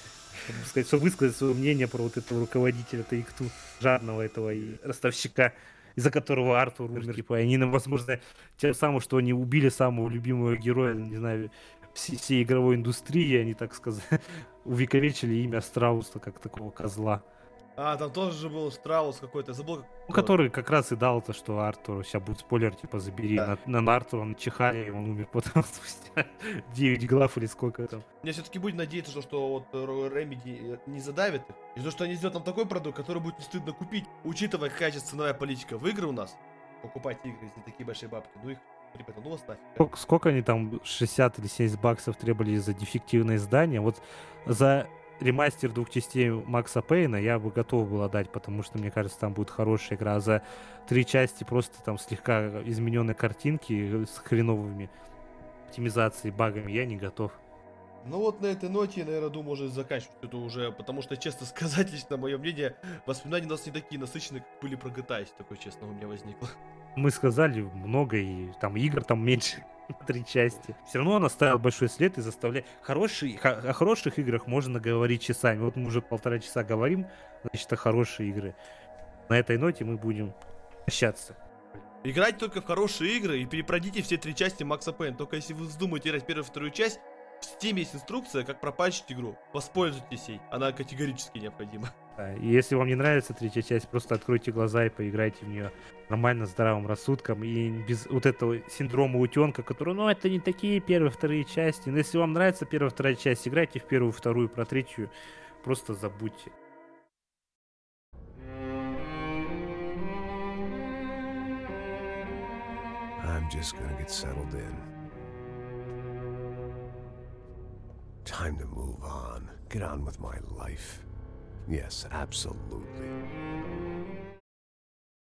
сказать, чтобы высказать свое мнение про вот этого руководителя Тайкту, жадного этого и ростовщика, из-за которого Артур умер. Типа, они, возможно, тем самым, что они убили самого любимого героя, не знаю, всей, всей игровой индустрии, они, так сказать, [LAUGHS] увековечили имя Страуса как такого козла. А, там тоже же был Страус какой-то, забыл. Ну, который как раз и дал то, что Артур, сейчас будет спойлер, типа, забери. Да. На, на Артура он чихали, и он умер потом [LAUGHS] спустя 9 глав или сколько там. Мне все-таки будет надеяться, что, что вот Remedy не задавит их. И то, что они сделают нам такой продукт, который будет не стыдно купить, учитывая, какая сейчас ценовая политика в игры у нас. Покупать игры за такие большие бабки. Ну их Ребята, ну оставь. Сколько, сколько они там, 60 или 70 баксов требовали за дефективное издание? Вот за ремастер двух частей Макса Пейна я бы готов был отдать, потому что, мне кажется, там будет хорошая игра. А за три части просто там слегка измененные картинки с хреновыми оптимизацией, багами я не готов. Ну вот на этой ноте, я, наверное, думаю, уже заканчивать это уже, потому что, честно [LAUGHS] сказать, лично мое мнение, воспоминания у нас не такие насыщенные, как были про GTA, если такое честно у меня возникло. Мы сказали много, и там игр там меньше [LAUGHS] три части. Все равно он оставил большой след и заставляет... Хороший, о хороших играх можно говорить часами. Вот мы уже полтора часа говорим, значит, о хорошие игры. На этой ноте мы будем прощаться. Играть только в хорошие игры и перепройдите все три части Макса Пейн. Только если вы вздумаете играть первую и вторую часть, в Steam есть инструкция, как пропачить игру. Воспользуйтесь ей. Она категорически необходима. И если вам не нравится третья часть, просто откройте глаза и поиграйте в нее нормально, здравым рассудком и без вот этого синдрома утенка, который, ну, это не такие первые, вторые части. Но если вам нравится первая, вторая часть, играйте в первую, вторую, про третью просто забудьте. I'm just gonna get settled in. Time to move on. Get on with my life. Yes, absolutely.